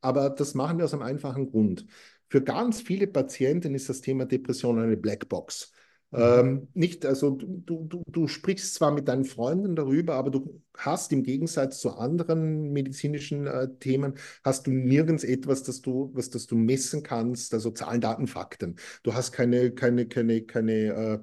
aber das machen wir aus einem einfachen Grund. Für ganz viele Patienten ist das Thema Depression eine Blackbox. Mhm. Ähm, nicht, also du, du, du sprichst zwar mit deinen Freunden darüber, aber du hast im Gegensatz zu anderen medizinischen äh, Themen, hast du nirgends etwas, das du, was das du messen kannst, also Zahlen, Daten, Fakten. Du hast keine, keine, keine, keine äh,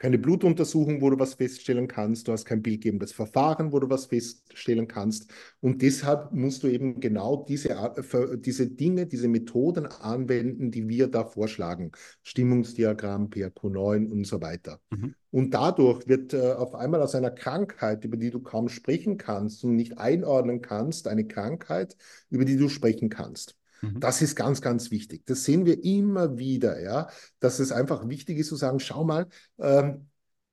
keine Blutuntersuchung, wo du was feststellen kannst, du hast kein bildgebendes Verfahren, wo du was feststellen kannst. Und deshalb musst du eben genau diese, diese Dinge, diese Methoden anwenden, die wir da vorschlagen. Stimmungsdiagramm, PRQ9 und so weiter. Mhm. Und dadurch wird äh, auf einmal aus einer Krankheit, über die du kaum sprechen kannst und nicht einordnen kannst, eine Krankheit, über die du sprechen kannst. Mhm. Das ist ganz, ganz wichtig. Das sehen wir immer wieder, ja, dass es einfach wichtig ist zu sagen, schau mal, ähm,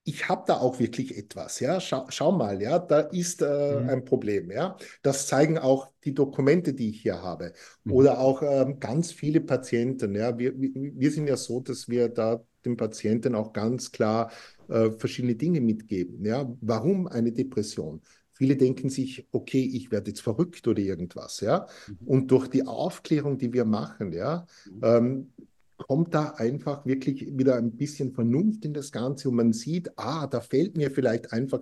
ich habe da auch wirklich etwas, ja, schau, schau mal, ja, da ist äh, mhm. ein Problem, ja. Das zeigen auch die Dokumente, die ich hier habe. Mhm. Oder auch ähm, ganz viele Patienten, ja. Wir, wir sind ja so, dass wir da den Patienten auch ganz klar äh, verschiedene Dinge mitgeben, ja. Warum eine Depression? Viele denken sich, okay, ich werde jetzt verrückt oder irgendwas, ja. Mhm. Und durch die Aufklärung, die wir machen, ja, mhm. ähm, kommt da einfach wirklich wieder ein bisschen Vernunft in das Ganze und man sieht, ah, da fehlt mir vielleicht einfach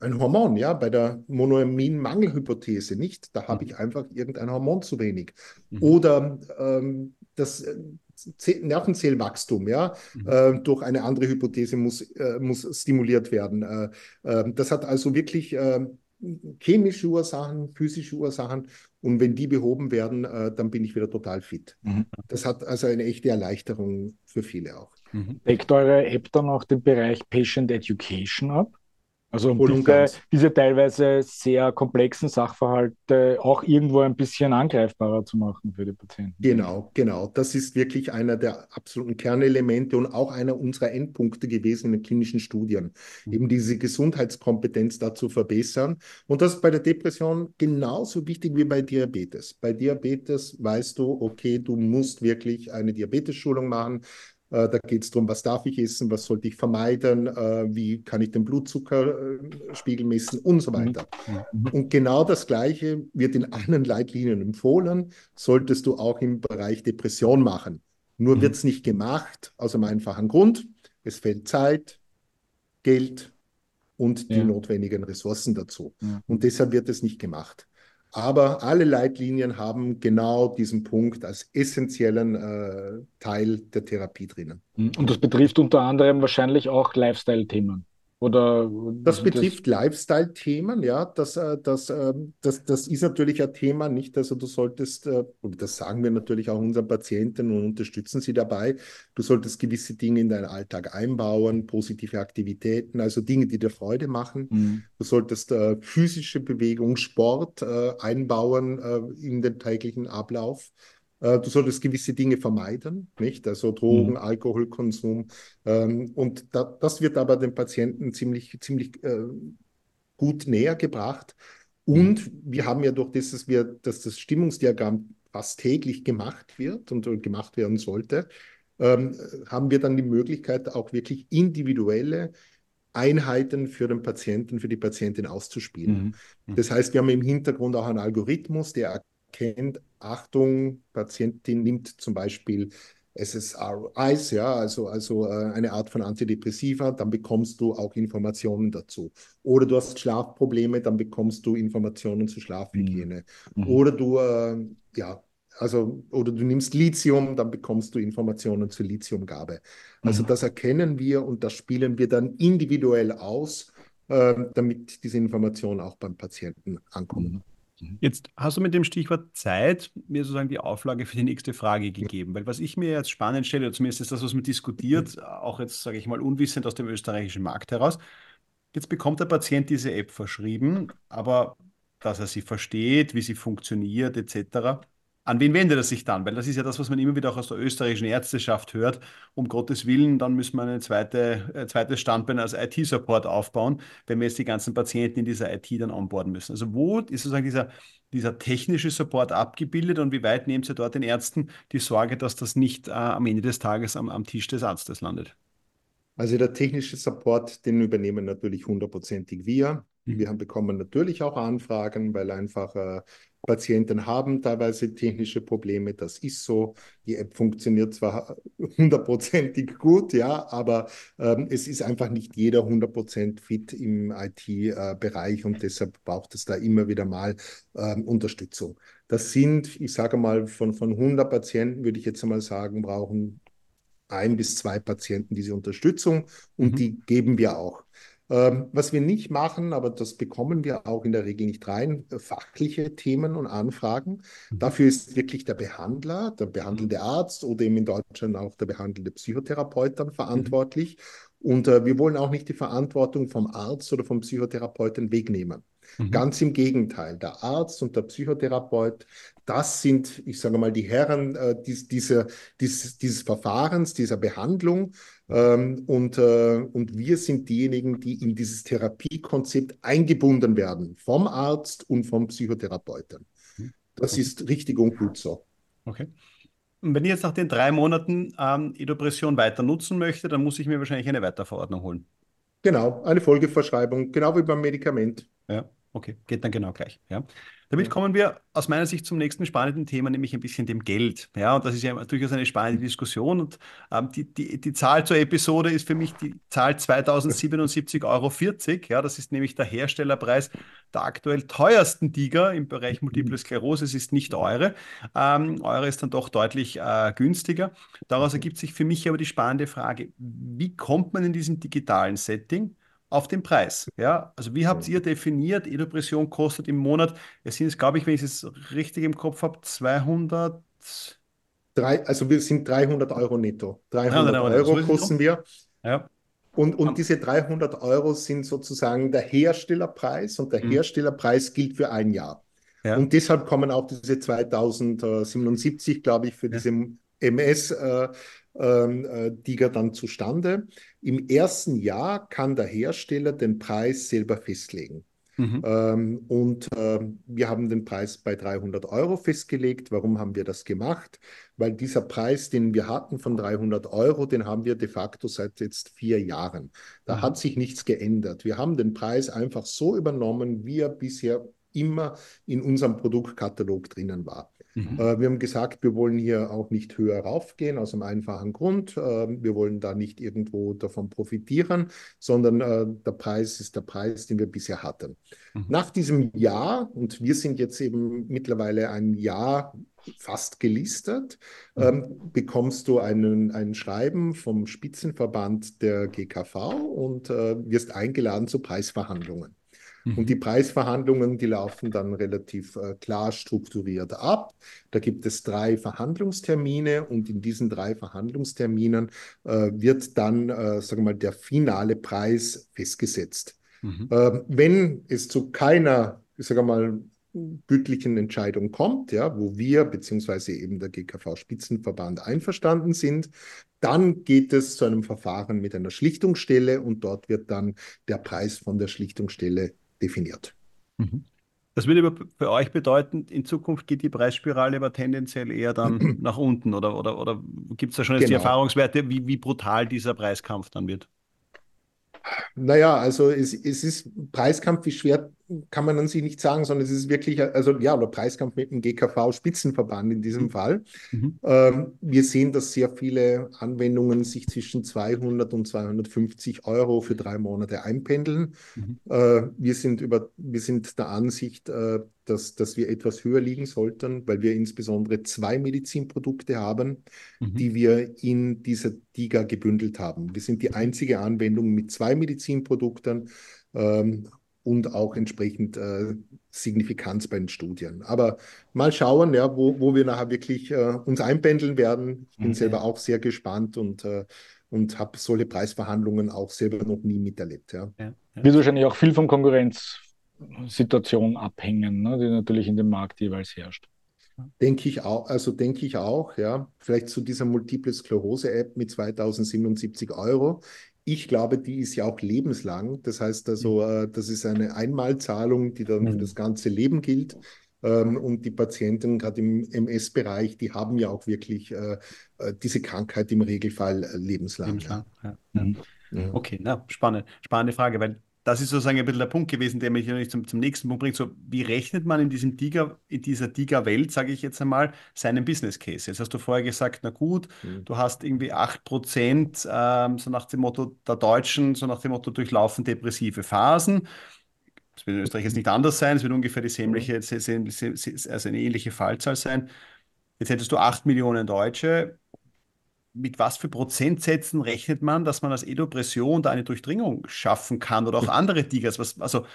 ein Hormon, ja, bei der Monoamin-Mangelhypothese nicht. Da habe mhm. ich einfach irgendein Hormon zu wenig. Mhm. Oder ähm, das äh, Nervenzellwachstum, ja, mhm. äh, durch eine andere Hypothese muss, äh, muss stimuliert werden. Äh, ähm, das hat also wirklich ähm, chemische Ursachen, physische Ursachen. Und wenn die behoben werden, äh, dann bin ich wieder total fit. Mhm. Das hat also eine echte Erleichterung für viele auch. Mhm. Deckt eure App dann auch den Bereich Patient Education ab? Also um diese, diese, teilweise sehr komplexen Sachverhalte auch irgendwo ein bisschen angreifbarer zu machen für die Patienten. Genau, genau. Das ist wirklich einer der absoluten Kernelemente und auch einer unserer Endpunkte gewesen in den klinischen Studien. Mhm. Eben diese Gesundheitskompetenz da zu verbessern. Und das ist bei der Depression genauso wichtig wie bei Diabetes. Bei Diabetes weißt du, okay, du musst wirklich eine Diabetes-Schulung machen. Äh, da geht es darum, was darf ich essen, was sollte ich vermeiden, äh, wie kann ich den Blutzuckerspiegel messen und so weiter. Mhm. Und genau das Gleiche wird in allen Leitlinien empfohlen, solltest du auch im Bereich Depression machen. Nur mhm. wird es nicht gemacht, aus einem einfachen Grund. Es fehlt Zeit, Geld und die ja. notwendigen Ressourcen dazu. Ja. Und deshalb wird es nicht gemacht. Aber alle Leitlinien haben genau diesen Punkt als essentiellen äh, Teil der Therapie drinnen. Und das betrifft unter anderem wahrscheinlich auch Lifestyle-Themen. Oder das betrifft Lifestyle-Themen, ja. Das, äh, das, ähm, das, das ist natürlich ein Thema, nicht? Also du solltest, äh, und das sagen wir natürlich auch unseren Patienten und unterstützen sie dabei, du solltest gewisse Dinge in deinen Alltag einbauen, positive Aktivitäten, also Dinge, die dir Freude machen. Mhm. Du solltest äh, physische Bewegung, Sport äh, einbauen äh, in den täglichen Ablauf. Äh, du solltest gewisse Dinge vermeiden, nicht? Also Drogen, mhm. Alkoholkonsum. Ähm, und da, das wird aber den Patienten ziemlich, ziemlich äh, gut näher gebracht. Und mhm. wir haben ja durch das, dass, wir, dass das Stimmungsdiagramm fast täglich gemacht wird und, und gemacht werden sollte, ähm, haben wir dann die Möglichkeit, auch wirklich individuelle Einheiten für den Patienten, für die Patientin auszuspielen. Mhm. mhm. Das heißt, wir haben im Hintergrund auch einen Algorithmus, der kennt, Achtung, Patientin nimmt zum Beispiel SSRIs, ja, also, also äh, eine Art von Antidepressiva, dann bekommst du auch Informationen dazu. Oder du hast Schlafprobleme, dann bekommst du Informationen zur Schlafhygiene. Mhm. Oder du, äh, ja, also, oder du nimmst Lithium, dann bekommst du Informationen zur Lithiumgabe. Also mhm. das erkennen wir und das spielen wir dann individuell aus, äh, damit diese Informationen auch beim Patienten ankommen. Mhm. Mhm. Jetzt hast du mit dem Stichwort Zeit mir sozusagen die Auflage für die nächste Frage gegeben, weil was ich mir jetzt spannend stelle, oder zumindest ist das, was man diskutiert, auch jetzt sage ich mal unwissend aus dem österreichischen Markt heraus, jetzt bekommt der Patient diese App verschrieben, aber dass er sie versteht, wie sie funktioniert etc., an wen wendet er sich dann? Weil das ist ja das, was man immer wieder auch aus der österreichischen Ärzteschaft hört. Um Gottes Willen, dann müssen wir ein zweite, äh, zweites Standbein als IT-Support aufbauen, wenn wir jetzt die ganzen Patienten in dieser IT dann onboarden müssen. Also wo ist sozusagen dieser, dieser technische Support abgebildet und wie weit nehmen Sie dort den Ärzten die Sorge, dass das nicht äh, am Ende des Tages am, am Tisch des Arztes landet? Also der technische Support, den übernehmen natürlich hundertprozentig wir. Mhm. Wir haben, bekommen natürlich auch Anfragen, weil einfach äh, Patienten haben teilweise technische Probleme. Das ist so. Die App funktioniert zwar hundertprozentig gut, ja, aber ähm, es ist einfach nicht jeder 100% fit im IT-Bereich äh, und deshalb braucht es da immer wieder mal ähm, Unterstützung. Das sind, ich sage mal, von, von 100 Patienten würde ich jetzt einmal sagen, brauchen ein bis zwei Patienten diese Unterstützung und mhm. die geben wir auch. Ähm, was wir nicht machen, aber das bekommen wir auch in der Regel nicht rein, äh, fachliche Themen und Anfragen. Mhm. Dafür ist wirklich der Behandler, der behandelnde Arzt oder eben in Deutschland auch der behandelnde Psychotherapeut dann verantwortlich. Mhm. Und äh, wir wollen auch nicht die Verantwortung vom Arzt oder vom Psychotherapeuten wegnehmen. Mhm. Ganz im Gegenteil, der Arzt und der Psychotherapeut, das sind, ich sage mal, die Herren äh, dies, dieser, dies, dieses Verfahrens, dieser Behandlung. Ähm, und, äh, und wir sind diejenigen, die in dieses Therapiekonzept eingebunden werden, vom Arzt und vom Psychotherapeuten. Mhm. Das ist richtig und gut so. Okay. Und wenn ich jetzt nach den drei Monaten ähm, Edopression weiter nutzen möchte, dann muss ich mir wahrscheinlich eine Weiterverordnung holen. Genau, eine Folgeverschreibung, genau wie beim Medikament. Ja. Okay, geht dann genau gleich. Ja. Damit kommen wir aus meiner Sicht zum nächsten spannenden Thema, nämlich ein bisschen dem Geld. Ja, und das ist ja durchaus eine spannende Diskussion. Und ähm, die, die, die Zahl zur Episode ist für mich die Zahl 2077,40 Euro. Ja, das ist nämlich der Herstellerpreis der aktuell teuersten Tiger im Bereich Multiple Sklerose. Es ist nicht eure. Ähm, eure ist dann doch deutlich äh, günstiger. Daraus ergibt sich für mich aber die spannende Frage, wie kommt man in diesem digitalen Setting auf den Preis. Ja, also wie habt ihr definiert, Edopression kostet im Monat, es sind, glaube ich, wenn ich es richtig im Kopf habe, 200. Drei, also wir sind 300 Euro netto. 300 Euro, Euro so kosten wir. Ja. Und, und diese 300 Euro sind sozusagen der Herstellerpreis und der mhm. Herstellerpreis gilt für ein Jahr. Ja. Und deshalb kommen auch diese 2077, glaube ich, für diese MS ähm, äh, Tiger dann zustande. Im ersten Jahr kann der Hersteller den Preis selber festlegen. Mhm. Ähm, und äh, wir haben den Preis bei 300 Euro festgelegt. Warum haben wir das gemacht? Weil dieser Preis, den wir hatten von 300 Euro, den haben wir de facto seit jetzt vier Jahren. Da mhm. hat sich nichts geändert. Wir haben den Preis einfach so übernommen, wie er bisher immer in unserem Produktkatalog drinnen war. Mhm. Äh, wir haben gesagt, wir wollen hier auch nicht höher raufgehen, aus einem einfachen Grund. Äh, wir wollen da nicht irgendwo davon profitieren, sondern äh, der Preis ist der Preis, den wir bisher hatten. Mhm. Nach diesem Jahr, und wir sind jetzt eben mittlerweile ein Jahr fast gelistet, mhm. ähm, bekommst du einen, ein Schreiben vom Spitzenverband der GKV und äh, wirst eingeladen zu Preisverhandlungen. Mhm. Und die Preisverhandlungen, die laufen dann relativ äh, klar strukturiert ab. Da gibt es drei Verhandlungstermine und in diesen drei Verhandlungsterminen äh, wird dann, äh, sagen wir mal, der finale Preis festgesetzt. Mhm. Ähm, wenn es zu keiner, ich sage mal, gütlichen Entscheidung kommt, ja, wo wir beziehungsweise eben der GKV-Spitzenverband einverstanden sind, dann geht es zu einem Verfahren mit einer Schlichtungsstelle und dort wird dann der Preis von der Schlichtungsstelle definiert. Mhm. Das würde für euch bedeuten, in Zukunft geht die Preisspirale aber tendenziell eher dann nach unten oder, oder, oder gibt es da schon jetzt genau. die Erfahrungswerte, wie, wie brutal dieser Preiskampf dann wird? Naja, also es, es ist Preiskampf, wie schwer kann man an sich nicht sagen, sondern es ist wirklich, also ja, oder Preiskampf mit dem GKV-Spitzenverband in diesem mhm. Fall. Mhm. Ähm, wir sehen, dass sehr viele Anwendungen sich zwischen 200 und 250 Euro für drei Monate einpendeln. Mhm. Äh, wir, sind über, wir sind der Ansicht, äh, dass, dass wir etwas höher liegen sollten, weil wir insbesondere zwei Medizinprodukte haben, mhm. die wir in dieser DIGA gebündelt haben. Wir sind die einzige Anwendung mit zwei Medizinprodukten. Ähm, und auch entsprechend äh, Signifikanz bei den Studien. Aber mal schauen, ja, wo, wo wir nachher wirklich äh, uns einpendeln werden. Ich bin okay. selber auch sehr gespannt und, äh, und habe solche Preisverhandlungen auch selber noch nie miterlebt. Ja. Ja, ja. Wird wahrscheinlich auch viel von Konkurrenzsituationen abhängen, ne, die natürlich in dem Markt jeweils herrscht. Denke ich auch, also denke ich auch, ja. Vielleicht zu dieser Multiple Sklerose-App mit 2077 Euro. Ich glaube, die ist ja auch lebenslang. Das heißt also, mhm. äh, das ist eine Einmalzahlung, die dann für mhm. das ganze Leben gilt. Ähm, und die Patienten, gerade im MS-Bereich, die haben ja auch wirklich äh, äh, diese Krankheit im Regelfall lebenslang. lebenslang ja. Ja. Mhm. Ja. Okay, na, spannend, spannende Frage, weil das ist sozusagen ein bisschen der Punkt gewesen, der mich natürlich zum, zum nächsten Punkt bringt. So, wie rechnet man in diesem Tiger, in dieser Tiger-Welt, sage ich jetzt einmal, seinen Business Case? Jetzt hast du vorher gesagt, na gut, mhm. du hast irgendwie 8%, ähm, so nach dem Motto der Deutschen, so nach dem Motto durchlaufen depressive Phasen. Das wird in Österreich jetzt nicht anders sein, es wird ungefähr die sämliche, mhm. also eine ähnliche Fallzahl sein. Jetzt hättest du 8 Millionen Deutsche, mit was für Prozentsätzen rechnet man, dass man als Edopression da eine Durchdringung schaffen kann oder auch andere Tigers? Was, also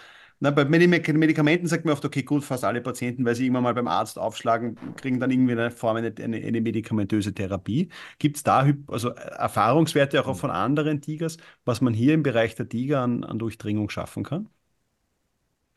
na, bei Medikamenten sagt man oft, okay, gut, fast alle Patienten, weil sie irgendwann mal beim Arzt aufschlagen, kriegen dann irgendwie eine Form, eine, eine, eine medikamentöse Therapie. Gibt es da also Erfahrungswerte auch von anderen Tigers, was man hier im Bereich der Tiger an, an Durchdringung schaffen kann?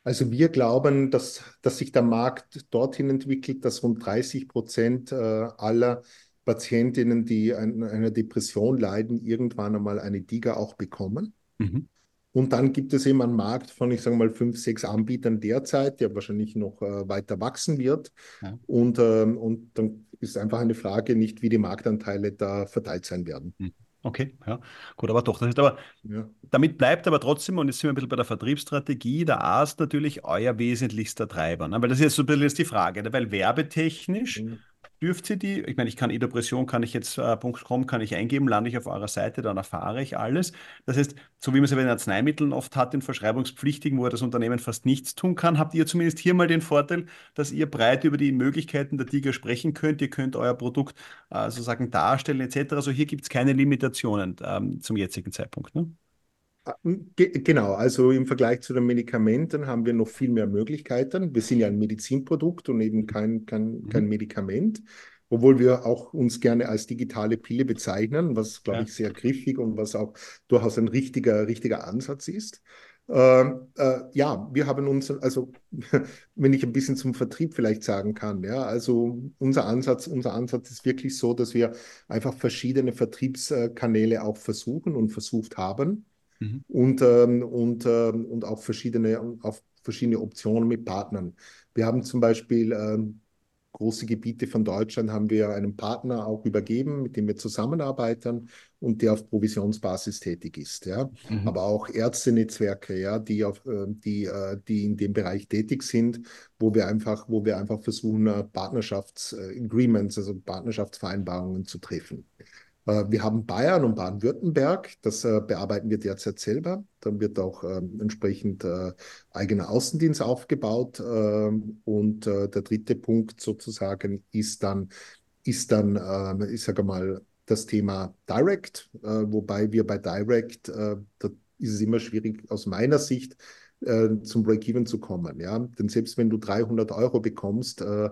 Also wir glauben, dass, dass sich der Markt dorthin entwickelt, dass rund 30 Prozent äh, aller Patientinnen, die an einer Depression leiden, irgendwann einmal eine DIGA auch bekommen. Mhm. Und dann gibt es eben einen Markt von, ich sage mal, fünf, sechs Anbietern derzeit, der wahrscheinlich noch äh, weiter wachsen wird. Ja. Und, ähm, und dann ist einfach eine Frage nicht, wie die Marktanteile da verteilt sein werden. Mhm. Okay, ja, gut, aber doch, das ist aber, ja. damit bleibt aber trotzdem, und jetzt sind wir ein bisschen bei der Vertriebsstrategie, der Arzt natürlich euer wesentlichster Treiber. Ne? Weil das ist jetzt so ein bisschen die Frage, ne? weil werbetechnisch mhm dürft ihr die, ich meine, ich kann E-Depression, kann ich jetzt äh, .com, kann ich eingeben, lande ich auf eurer Seite, dann erfahre ich alles. Das heißt, so wie man es bei den Arzneimitteln oft hat, den Verschreibungspflichtigen, wo das Unternehmen fast nichts tun kann, habt ihr zumindest hier mal den Vorteil, dass ihr breit über die Möglichkeiten der Tiger sprechen könnt. Ihr könnt euer Produkt äh, sozusagen darstellen etc. Also hier gibt es keine Limitationen ähm, zum jetzigen Zeitpunkt. Ne? Genau, also im Vergleich zu den Medikamenten haben wir noch viel mehr Möglichkeiten. Wir sind ja ein Medizinprodukt und eben kein, kein, mhm. kein Medikament, obwohl wir auch uns gerne als digitale Pille bezeichnen, was, glaube ja. ich, sehr griffig und was auch durchaus ein richtiger, richtiger Ansatz ist. Äh, äh, ja, wir haben uns, also wenn ich ein bisschen zum Vertrieb vielleicht sagen kann, ja, also unser Ansatz, unser Ansatz ist wirklich so, dass wir einfach verschiedene Vertriebskanäle auch versuchen und versucht haben mhm. und, ähm, und, ähm, und auch verschiedene, auf verschiedene Optionen mit Partnern. Wir haben zum Beispiel ähm, große Gebiete von Deutschland haben wir einem Partner auch übergeben, mit dem wir zusammenarbeiten und der auf Provisionsbasis tätig ist. Ja? Mhm. Aber auch Ärztenetzwerke, ja, die, auf, äh, die, äh, die in dem Bereich tätig sind, wo wir einfach, wo wir einfach versuchen, äh, Partnerschaftsagreements, also Partnerschaftsvereinbarungen zu treffen. Äh, wir haben Bayern und Baden-Württemberg, das äh, bearbeiten wir derzeit selber. Dann wird auch ähm, entsprechend äh, eigener Außendienst aufgebaut. Ähm, und der dritte Punkt sozusagen ist dann, ist dann, ähm, ich sage mal, das Thema Direct, wobei wir bei Direct, da ist es immer schwierig aus meiner Sicht, zum Break-Even zu kommen. Ja? Denn selbst wenn du 300 Euro bekommst, ähm,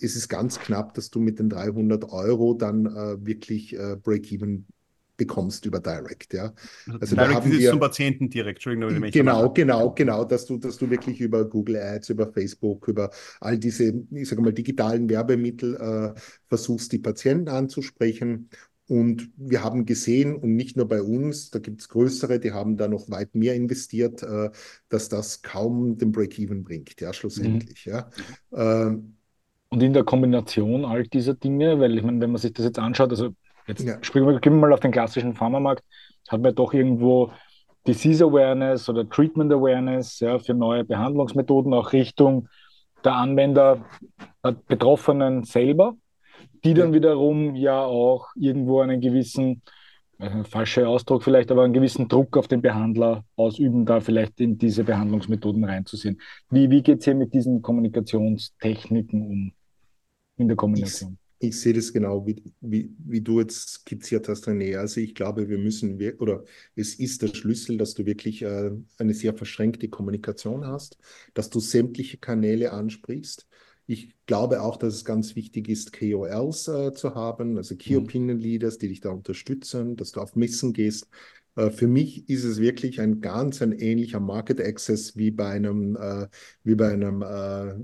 ist es ganz knapp, dass du mit den 300 Euro dann äh, wirklich äh, Break-Even bekommst über Direct, ja. Also, also Direct da haben ist wir, zum Patienten direkt, Entschuldigung. Wenn genau, genau, genau, dass du, dass du wirklich über Google Ads, über Facebook, über all diese, ich sage mal, digitalen Werbemittel äh, versuchst, die Patienten anzusprechen. Und wir haben gesehen, und nicht nur bei uns, da gibt es größere, die haben da noch weit mehr investiert, äh, dass das kaum den Break-Even bringt, ja, schlussendlich. Mhm. Ja. Ähm, und in der Kombination all dieser Dinge, weil ich meine, wenn man sich das jetzt anschaut, also jetzt ja. springen wir, gehen wir mal auf den klassischen Pharmamarkt, hat man doch irgendwo Disease Awareness oder Treatment Awareness ja, für neue Behandlungsmethoden, auch Richtung der Anwender, der Betroffenen selber, die dann wiederum ja auch irgendwo einen gewissen, ein falscher Ausdruck vielleicht, aber einen gewissen Druck auf den Behandler ausüben, da vielleicht in diese Behandlungsmethoden reinzusehen. Wie, wie geht es hier mit diesen Kommunikationstechniken um? in der Kombination. Ich, ich sehe das genau, wie, wie, wie du jetzt skizziert hast, René. Also ich glaube, wir müssen, oder es ist der Schlüssel, dass du wirklich äh, eine sehr verschränkte Kommunikation hast, dass du sämtliche Kanäle ansprichst. Ich glaube auch, dass es ganz wichtig ist, KOLs äh, zu haben, also Key mhm. Opinion Leaders, die dich da unterstützen, dass du auf Messen gehst. Äh, für mich ist es wirklich ein ganz ein ähnlicher Market Access wie bei einem, äh, wie bei einem äh,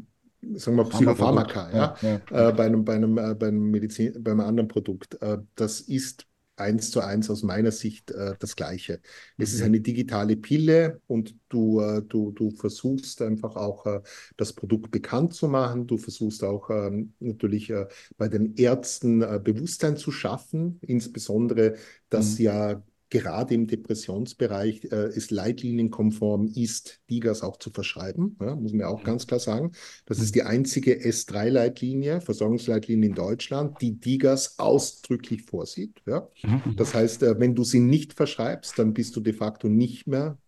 sagen wir Psychopharmaka, ja, ja, ja. Äh, bei einem, bei einem, äh, bei einem Medizin, bei einem anderen Produkt. Äh, das ist eins zu eins aus meiner Sicht äh, das Gleiche. Es mhm. ist eine digitale Pille und du, äh, du, du versuchst einfach auch äh, das Produkt bekannt zu machen. Du versuchst auch ähm, natürlich bei den Ärzten Bewusstsein zu schaffen, insbesondere, dass mhm. ja gerade im Depressionsbereich äh, es leitlinienkonform ist, DIGAS auch zu verschreiben, ja, muss man auch mhm. ganz klar sagen. Das ist die einzige S3-Leitlinie, Versorgungsleitlinie in Deutschland, die DIGAS ausdrücklich vorsieht. Ja. Mhm. Das heißt, äh, wenn du sie nicht verschreibst, dann bist du de facto nicht mehr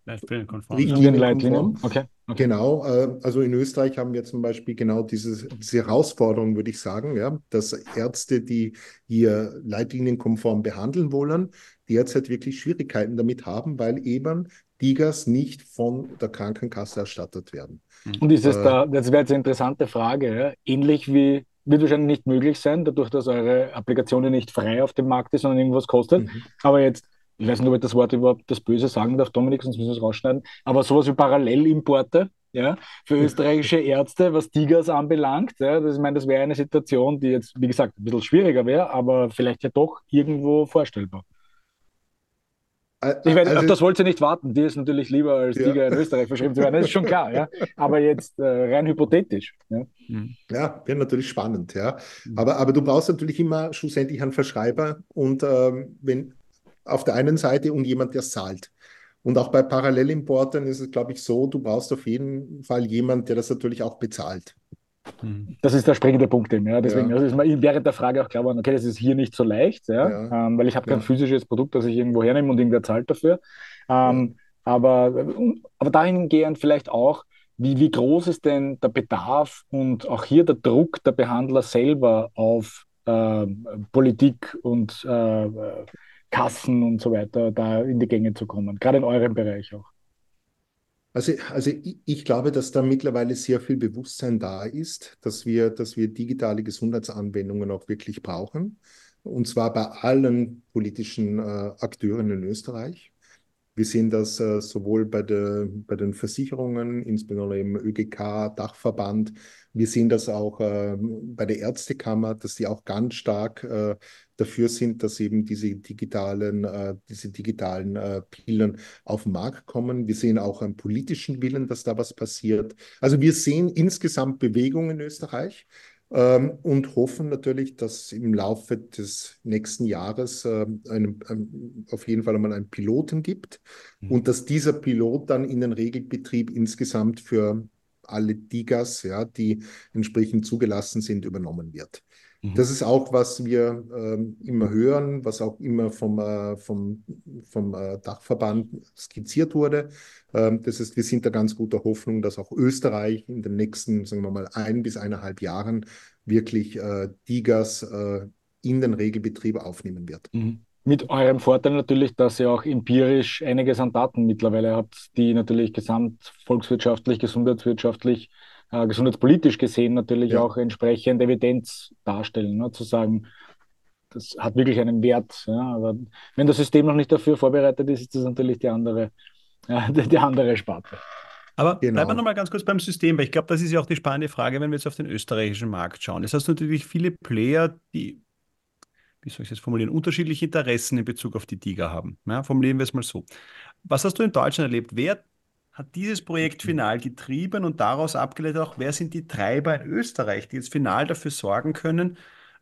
Richtlinienkonform. Okay. Okay. Genau, äh, also in Österreich haben wir zum Beispiel genau diese, diese Herausforderung, würde ich sagen, ja, dass Ärzte, die hier leitlinienkonform behandeln wollen, derzeit wirklich Schwierigkeiten damit haben, weil eben DIGAs nicht von der Krankenkasse erstattet werden. Und ist es äh, da, das wäre jetzt eine interessante Frage, ja? ähnlich wie wird wahrscheinlich nicht möglich sein, dadurch, dass eure Applikation nicht frei auf dem Markt ist, sondern irgendwas kostet. Mhm. Aber jetzt ich weiß nicht, ob ich das Wort überhaupt das Böse sagen darf, Dominik, sonst müssen wir es rausschneiden, aber sowas wie Parallelimporte ja, für österreichische Ärzte, was Tigers anbelangt. Ja, das, ich meine, das wäre eine Situation, die jetzt, wie gesagt, ein bisschen schwieriger wäre, aber vielleicht ja doch irgendwo vorstellbar. Ich meine, also, auf das wollt ihr nicht warten. Dir ist natürlich lieber als ja. Tiger in Österreich verschrieben zu werden, das ist schon klar, ja. Aber jetzt äh, rein hypothetisch. Ja, ja wäre natürlich spannend, ja. Mhm. Aber, aber du brauchst natürlich immer schlussendlich einen Verschreiber und ähm, wenn auf der einen Seite und jemand, der es zahlt. Und auch bei Parallelimportern ist es, glaube ich, so, du brauchst auf jeden Fall jemand, der das natürlich auch bezahlt. Hm. Das ist der springende Punkt eben. Ja. Deswegen ja. Also ist mir während der Frage auch klar geworden, okay, das ist hier nicht so leicht, ja, ja. Ähm, weil ich habe kein physisches Produkt, das ich irgendwo hernehme und irgendwer zahlt dafür. Ähm, aber, aber dahingehend vielleicht auch, wie, wie groß ist denn der Bedarf und auch hier der Druck der Behandler selber auf äh, Politik und äh, Kassen und so weiter da in die Gänge zu kommen, gerade in eurem Bereich auch? Also, also ich, ich, glaube, dass da mittlerweile sehr viel Bewusstsein da ist, dass wir, dass wir digitale Gesundheitsanwendungen auch wirklich brauchen. Und zwar bei allen politischen äh, Akteuren in Österreich. Wir sehen das äh, sowohl bei, der, bei den Versicherungen, insbesondere im ÖGK, Dachverband. Wir sehen das auch äh, bei der Ärztekammer, dass die auch ganz stark äh, dafür sind, dass eben diese digitalen, äh, diese digitalen äh, Pillen auf den Markt kommen. Wir sehen auch einen politischen Willen, dass da was passiert. Also wir sehen insgesamt Bewegung in Österreich ähm, und hoffen natürlich, dass im Laufe des nächsten Jahres äh, einen, ein, auf jeden Fall einmal einen Piloten gibt mhm. und dass dieser Pilot dann in den Regelbetrieb insgesamt für alle Digas, ja, die entsprechend zugelassen sind, übernommen wird. Mhm. Das ist auch, was wir äh, immer hören, was auch immer vom, äh, vom, vom äh, Dachverband skizziert wurde. Ähm, das ist, wir sind da ganz guter Hoffnung, dass auch Österreich in den nächsten, sagen wir mal, ein bis eineinhalb Jahren wirklich äh, Digas äh, in den Regelbetrieb aufnehmen wird. Mhm. Mit eurem Vorteil natürlich, dass ihr auch empirisch einiges an Daten mittlerweile habt, die natürlich gesamtvolkswirtschaftlich, gesundheitswirtschaftlich äh, gesundheitspolitisch gesehen natürlich ja. auch entsprechend Evidenz darstellen, ne? zu sagen, das hat wirklich einen Wert. Ja? Aber wenn das System noch nicht dafür vorbereitet ist, ist das natürlich die andere, ja, die, die andere Sparte. Aber genau. bleiben wir nochmal ganz kurz beim System, weil ich glaube, das ist ja auch die spannende Frage, wenn wir jetzt auf den österreichischen Markt schauen. Es hast natürlich viele Player, die, wie soll ich das formulieren, unterschiedliche Interessen in Bezug auf die Tiger haben. Ja, formulieren wir es mal so. Was hast du in Deutschland erlebt? Wer hat dieses Projekt final getrieben und daraus abgeleitet auch, wer sind die Treiber in Österreich, die jetzt final dafür sorgen können,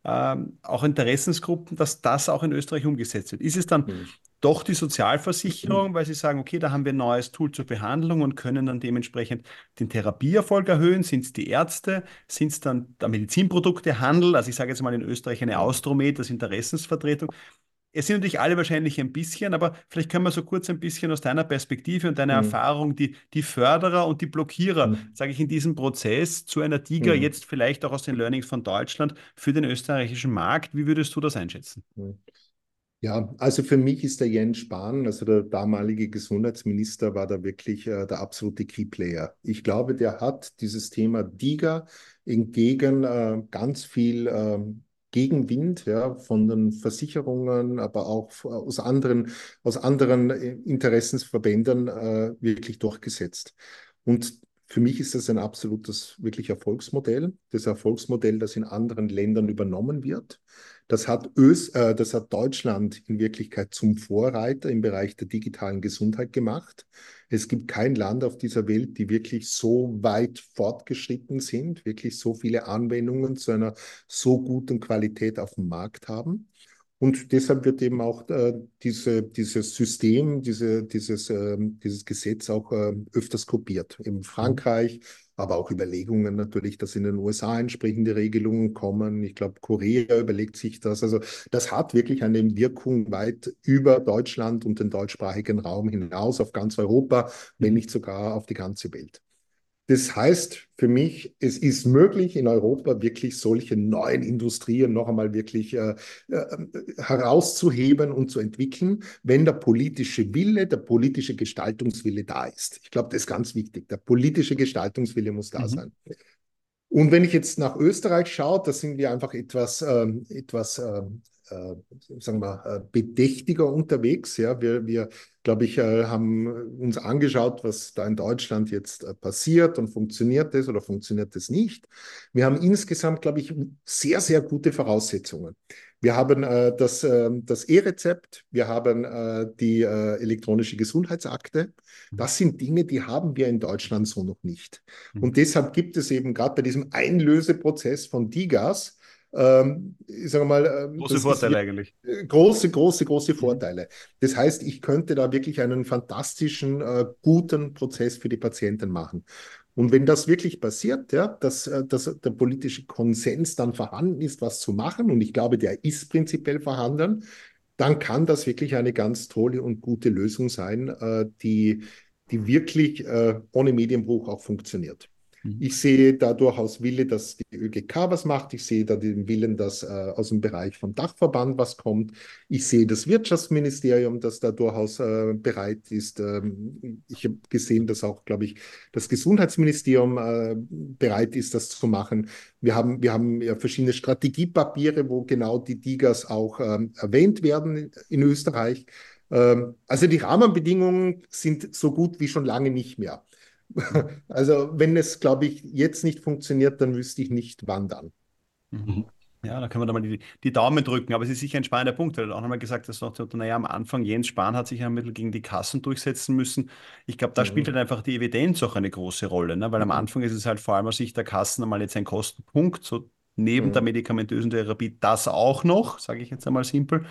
ähm, auch Interessensgruppen, dass das auch in Österreich umgesetzt wird. Ist es dann mhm. doch die Sozialversicherung, weil sie sagen, okay, da haben wir ein neues Tool zur Behandlung und können dann dementsprechend den Therapieerfolg erhöhen? Sind es die Ärzte? Sind es dann der Medizinproduktehandel? Also ich sage jetzt mal in Österreich eine Austromed, das Interessensvertretung. Es sind natürlich alle wahrscheinlich ein bisschen, aber vielleicht können wir so kurz ein bisschen aus deiner Perspektive und deiner mhm. Erfahrung die, die Förderer und die Blockierer, mhm. sage ich, in diesem Prozess zu einer Tiger, mhm. jetzt vielleicht auch aus den Learnings von Deutschland für den österreichischen Markt. Wie würdest du das einschätzen? Mhm. Ja, also für mich ist der Jens Spahn, also der damalige Gesundheitsminister, war da wirklich äh, der absolute Keyplayer. Ich glaube, der hat dieses Thema DIGA entgegen äh, ganz viel äh, Gegenwind ja, von den Versicherungen, aber auch aus anderen, aus anderen äh, Interessensverbänden äh, wirklich durchgesetzt. Und für mich ist das ein absolutes wirklich Erfolgsmodell. Das Erfolgsmodell, das in anderen Ländern übernommen wird. Das hat, Ös, äh, das hat Deutschland in Wirklichkeit zum Vorreiter im Bereich der digitalen Gesundheit gemacht. Es gibt kein Land auf dieser Welt, die wirklich so weit fortgeschritten sind, wirklich so viele Anwendungen zu einer so guten Qualität auf dem Markt haben. Und deshalb wird eben auch äh, diese, dieses System, diese, dieses, äh, dieses Gesetz auch äh, öfters kopiert. In Frankreich, aber auch Überlegungen natürlich, dass in den USA entsprechende Regelungen kommen. Ich glaube, Korea überlegt sich das. Also das hat wirklich eine Wirkung weit über Deutschland und den deutschsprachigen Raum hinaus auf ganz Europa, wenn nicht sogar auf die ganze Welt. Das heißt für mich, es ist möglich, in Europa wirklich solche neuen Industrien noch einmal wirklich äh, äh, herauszuheben und zu entwickeln, wenn der politische Wille, der politische Gestaltungswille da ist. Ich glaube, das ist ganz wichtig. Der politische Gestaltungswille muss da mhm. sein. Und wenn ich jetzt nach Österreich schaue, da sind wir einfach etwas, ähm, etwas ähm, äh, sagen wir, äh, bedächtiger unterwegs. Ja, wir, wir glaube ich, äh, haben uns angeschaut, was da in Deutschland jetzt passiert und funktioniert das oder funktioniert das nicht. Wir haben insgesamt, glaube ich, sehr, sehr gute Voraussetzungen. Wir haben äh, das, äh, das E-Rezept, wir haben äh, die elektronische Gesundheitsakte. Das sind Dinge, die haben wir in Deutschland so noch nicht. Mhm. Und deshalb gibt es eben gerade bei diesem Einlöseprozess von DIGAS, ähm, ich sage mal, ähm, große Vorteile eigentlich. Große, große, große mhm. Vorteile. Das heißt, ich könnte da wirklich einen fantastischen, äh, guten Prozess für die Patienten machen. Und wenn das wirklich passiert, ja, dass, äh, dass der politische Konsens dann vorhanden ist, was zu machen, und ich glaube, der ist prinzipiell vorhanden, dann kann das wirklich eine ganz tolle und gute Lösung sein, äh, die, die wirklich äh, ohne Medienbruch auch funktioniert. Mhm. Ich sehe da durchaus Wille, dass die ÖGK was macht. Ich sehe da den Willen, dass äh, aus dem Bereich vom Dachverband was kommt. Ich sehe das Wirtschaftsministerium, das da durchaus äh, bereit ist. Ähm, ich habe gesehen, dass auch, glaube ich, das Gesundheitsministerium äh, bereit ist, das zu machen. Wir haben, wir haben ja verschiedene Strategiepapiere, wo genau die Digas auch ähm, erwähnt werden in Österreich. Ähm, also die Rahmenbedingungen sind so gut wie schon lange nicht mehr. Also wenn es, glaube ich, jetzt nicht funktioniert, dann wüsste ich nicht, wann dann. Mhm. Ja, da können wir da mal die, die, Daumen drücken. Aber es ist sicher ein spannender Punkt, weil du auch nochmal gesagt hast, noch, naja, am Anfang Jens Spahn hat sich ein Mittel gegen die Kassen durchsetzen müssen. Ich glaube, da mhm. spielt halt einfach die Evidenz auch eine große Rolle, ne? weil am mhm. Anfang ist es halt vor allem aus Sicht der Kassen einmal jetzt ein Kostenpunkt, so neben mhm. der medikamentösen Therapie das auch noch, sage ich jetzt einmal simpel,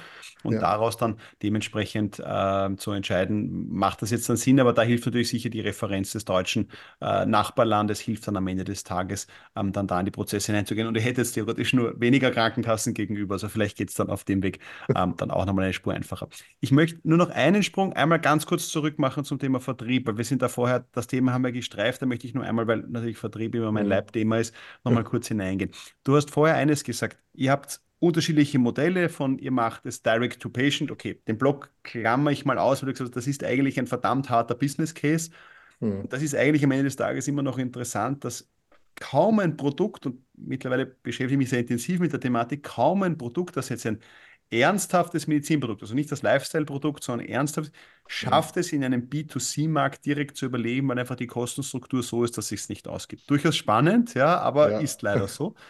und ja. daraus dann dementsprechend äh, zu entscheiden, macht das jetzt dann Sinn, aber da hilft natürlich sicher die Referenz des deutschen äh, Nachbarlandes, hilft dann am Ende des Tages ähm, dann da in die Prozesse hineinzugehen und ihr hättet jetzt theoretisch nur weniger Krankenkassen gegenüber, also vielleicht geht es dann auf dem Weg ähm, dann auch nochmal eine Spur einfacher. Ich möchte nur noch einen Sprung einmal ganz kurz zurück machen zum Thema Vertrieb, weil wir sind da vorher, das Thema haben wir gestreift, da möchte ich nur einmal, weil natürlich Vertrieb immer mein mhm. Leibthema ist, nochmal kurz hineingehen. Du hast vorher eines gesagt, ihr habt unterschiedliche Modelle von, ihr macht es Direct to Patient. Okay, den Blog klammer ich mal aus, weil du gesagt hast, das ist eigentlich ein verdammt harter Business Case. Mhm. Das ist eigentlich am Ende des Tages immer noch interessant, dass kaum ein Produkt, und mittlerweile beschäftige ich mich sehr intensiv mit der Thematik, kaum ein Produkt, das jetzt ein ernsthaftes Medizinprodukt, also nicht das Lifestyle-Produkt, sondern ernsthaft, schafft es in einem B2C-Markt direkt zu überleben, weil einfach die Kostenstruktur so ist, dass es sich nicht ausgibt. Durchaus spannend, ja, aber ja. ist leider so.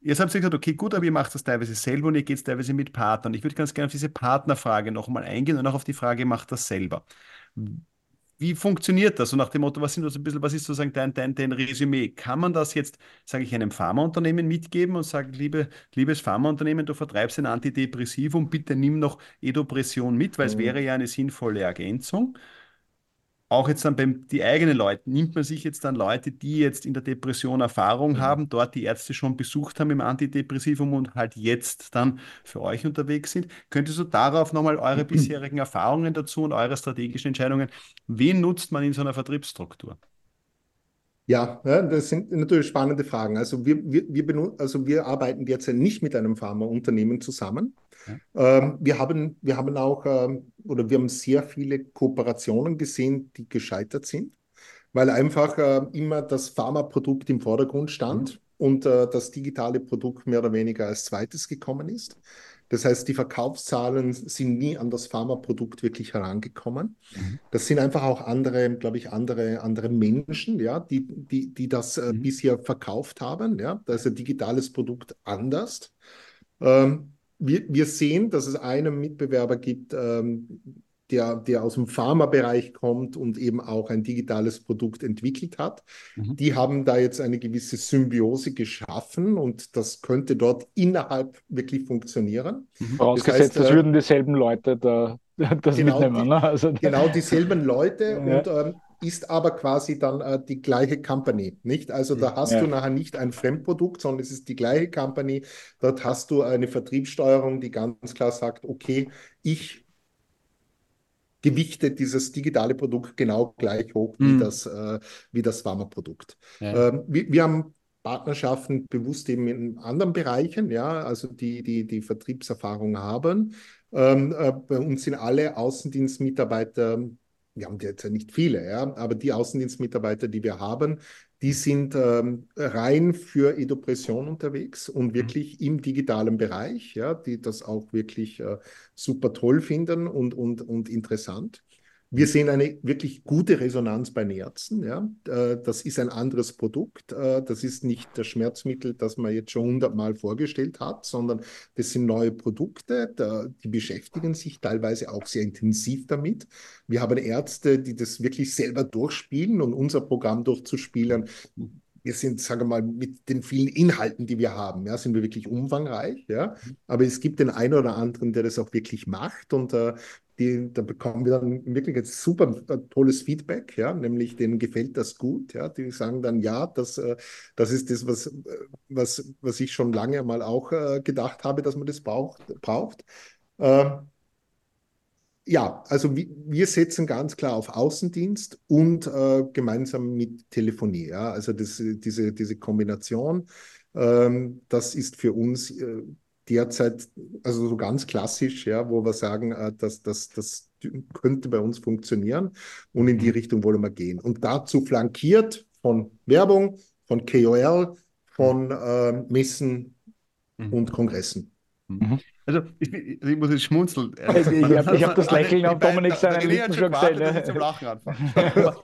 Jetzt habt ihr gesagt, okay, gut, aber ihr macht das teilweise selber und ihr geht es teilweise mit Partnern. Ich würde ganz gerne auf diese Partnerfrage nochmal eingehen und auch auf die Frage, macht das selber. Wie funktioniert das? Und nach dem Motto, was sind das ein bisschen, was ist sozusagen dein, dein, dein Resümee? Kann man das jetzt, sage ich, einem Pharmaunternehmen mitgeben und sagen, liebe, liebes Pharmaunternehmen, du vertreibst ein Antidepressivum, bitte nimm noch Edopression mit, weil mhm. es wäre ja eine sinnvolle Ergänzung auch jetzt dann beim die eigenen Leute, nimmt man sich jetzt dann Leute, die jetzt in der Depression Erfahrung mhm. haben, dort die Ärzte schon besucht haben im Antidepressivum und halt jetzt dann für euch unterwegs sind. Könntest du darauf nochmal eure mhm. bisherigen Erfahrungen dazu und eure strategischen Entscheidungen, wen nutzt man in so einer Vertriebsstruktur? Ja, ja, das sind natürlich spannende Fragen. Also wir, wir, wir, also wir arbeiten derzeit nicht mit einem Pharmaunternehmen zusammen. Ähm, wir, haben, wir haben auch ähm, oder wir haben sehr viele Kooperationen gesehen, die gescheitert sind, weil einfach äh, immer das Pharmaprodukt im Vordergrund stand mhm. und äh, das digitale Produkt mehr oder weniger als zweites gekommen ist. Das heißt, die Verkaufszahlen sind nie an das Pharmaprodukt wirklich herangekommen. Mhm. Das sind einfach auch andere, glaube ich, andere, andere Menschen, ja, die, die, die das äh, mhm. bisher verkauft haben. Ja. Da ist ein digitales Produkt anders. Ähm, wir, wir sehen, dass es einen Mitbewerber gibt, ähm, der, der aus dem Pharmabereich kommt und eben auch ein digitales Produkt entwickelt hat. Mhm. Die haben da jetzt eine gewisse Symbiose geschaffen und das könnte dort innerhalb wirklich funktionieren. Mhm. Vorausgesetzt, das, heißt, das würden dieselben Leute da das genau mitnehmen. Ne? also, genau dieselben Leute ja. und ähm, ist aber quasi dann äh, die gleiche Company, nicht? Also da hast ja. du nachher nicht ein Fremdprodukt, sondern es ist die gleiche Company. Dort hast du eine Vertriebssteuerung, die ganz klar sagt, okay, ich gewichte dieses digitale Produkt genau gleich hoch mhm. wie das, äh, wie das Pharma-Produkt. Ja. Ähm, wir, wir haben Partnerschaften bewusst eben in anderen Bereichen, ja, also die, die, die Vertriebserfahrung haben. Ähm, äh, bei uns sind alle Außendienstmitarbeiter wir haben jetzt ja nicht viele, ja, aber die Außendienstmitarbeiter, die wir haben, die sind ähm, rein für Edupression unterwegs und mhm. wirklich im digitalen Bereich, ja, die das auch wirklich äh, super toll finden und, und, und interessant. Wir sehen eine wirklich gute Resonanz bei Ärzten. Ja. Äh, das ist ein anderes Produkt. Äh, das ist nicht das Schmerzmittel, das man jetzt schon hundertmal vorgestellt hat, sondern das sind neue Produkte. Die beschäftigen sich teilweise auch sehr intensiv damit. Wir haben Ärzte, die das wirklich selber durchspielen und unser Programm durchzuspielen wir sind, sagen wir mal, mit den vielen Inhalten, die wir haben, ja, sind wir wirklich umfangreich, ja. Aber es gibt den einen oder anderen, der das auch wirklich macht und äh, die, da bekommen wir dann wirklich ein super äh, tolles Feedback, ja, nämlich denen gefällt das gut, ja, die sagen dann, ja, das, äh, das ist das, was, äh, was, was ich schon lange mal auch gedacht habe, dass man das braucht. braucht. Ähm, ja, also wir setzen ganz klar auf Außendienst und gemeinsam mit Telefonie. Ja? Also das, diese, diese Kombination, ähm, das ist für uns derzeit, also so ganz klassisch, ja, wo wir sagen, äh, dass das, das könnte bei uns funktionieren und in die mhm. Richtung wollen wir gehen. Und dazu flankiert von Werbung, von KOL, von äh, Messen mhm. und Kongressen. Mhm. Also ich, ich, muss jetzt schmunzeln. Also ich habe hab das Lächeln auf Dominik seinen Lippen schon gesehen. Ja. Zum Lachen anfangen.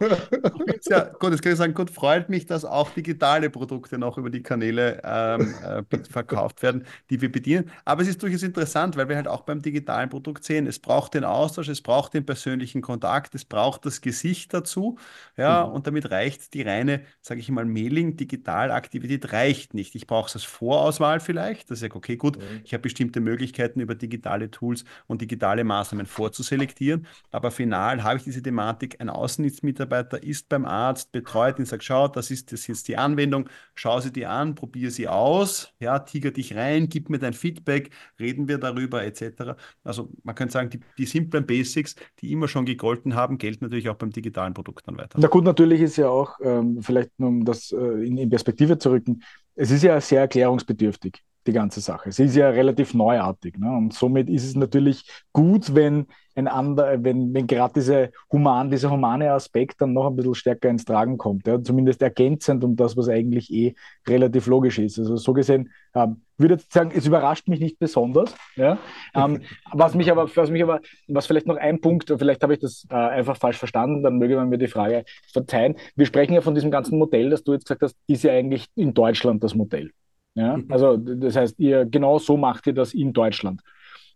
ja, gut, jetzt kann ich sagen, gut, freut mich, dass auch digitale Produkte noch über die Kanäle ähm, äh, verkauft werden, die wir bedienen. Aber es ist durchaus interessant, weil wir halt auch beim digitalen Produkt sehen, es braucht den Austausch, es braucht den persönlichen Kontakt, es braucht das Gesicht dazu. Ja, mhm. und damit reicht die reine, sage ich mal, Mailing-Digitalaktivität reicht nicht. Ich brauche es als Vorauswahl vielleicht, dass ich sage, okay, gut, mhm. ich habe bestimmte Möglichkeiten, Möglichkeiten, über digitale Tools und digitale Maßnahmen vorzuselektieren. Aber final habe ich diese Thematik, ein Außendienstmitarbeiter ist beim Arzt, betreut ihn, sagt, schau, das ist das jetzt die Anwendung, schau sie dir an, probiere sie aus, ja, tiger dich rein, gib mir dein Feedback, reden wir darüber, etc. Also man könnte sagen, die, die simplen Basics, die immer schon gegolten haben, gelten natürlich auch beim digitalen Produkt dann weiter. Na gut, natürlich ist ja auch, ähm, vielleicht um das äh, in, in Perspektive zu rücken, es ist ja sehr erklärungsbedürftig die ganze Sache. Sie ist ja relativ neuartig. Ne? Und somit ist es natürlich gut, wenn ein ander, wenn, wenn gerade diese human, dieser humane Aspekt dann noch ein bisschen stärker ins Tragen kommt. Ja? Zumindest ergänzend um das, was eigentlich eh relativ logisch ist. Also so gesehen, ähm, würde jetzt sagen, es überrascht mich nicht besonders. Ja? Ähm, was mich aber, was mich aber, was vielleicht noch ein Punkt, vielleicht habe ich das äh, einfach falsch verstanden, dann möge man mir die Frage verzeihen. Wir sprechen ja von diesem ganzen Modell, das du jetzt gesagt hast, ist ja eigentlich in Deutschland das Modell. Ja? Mhm. Also das heißt, ihr genau so macht ihr das in Deutschland.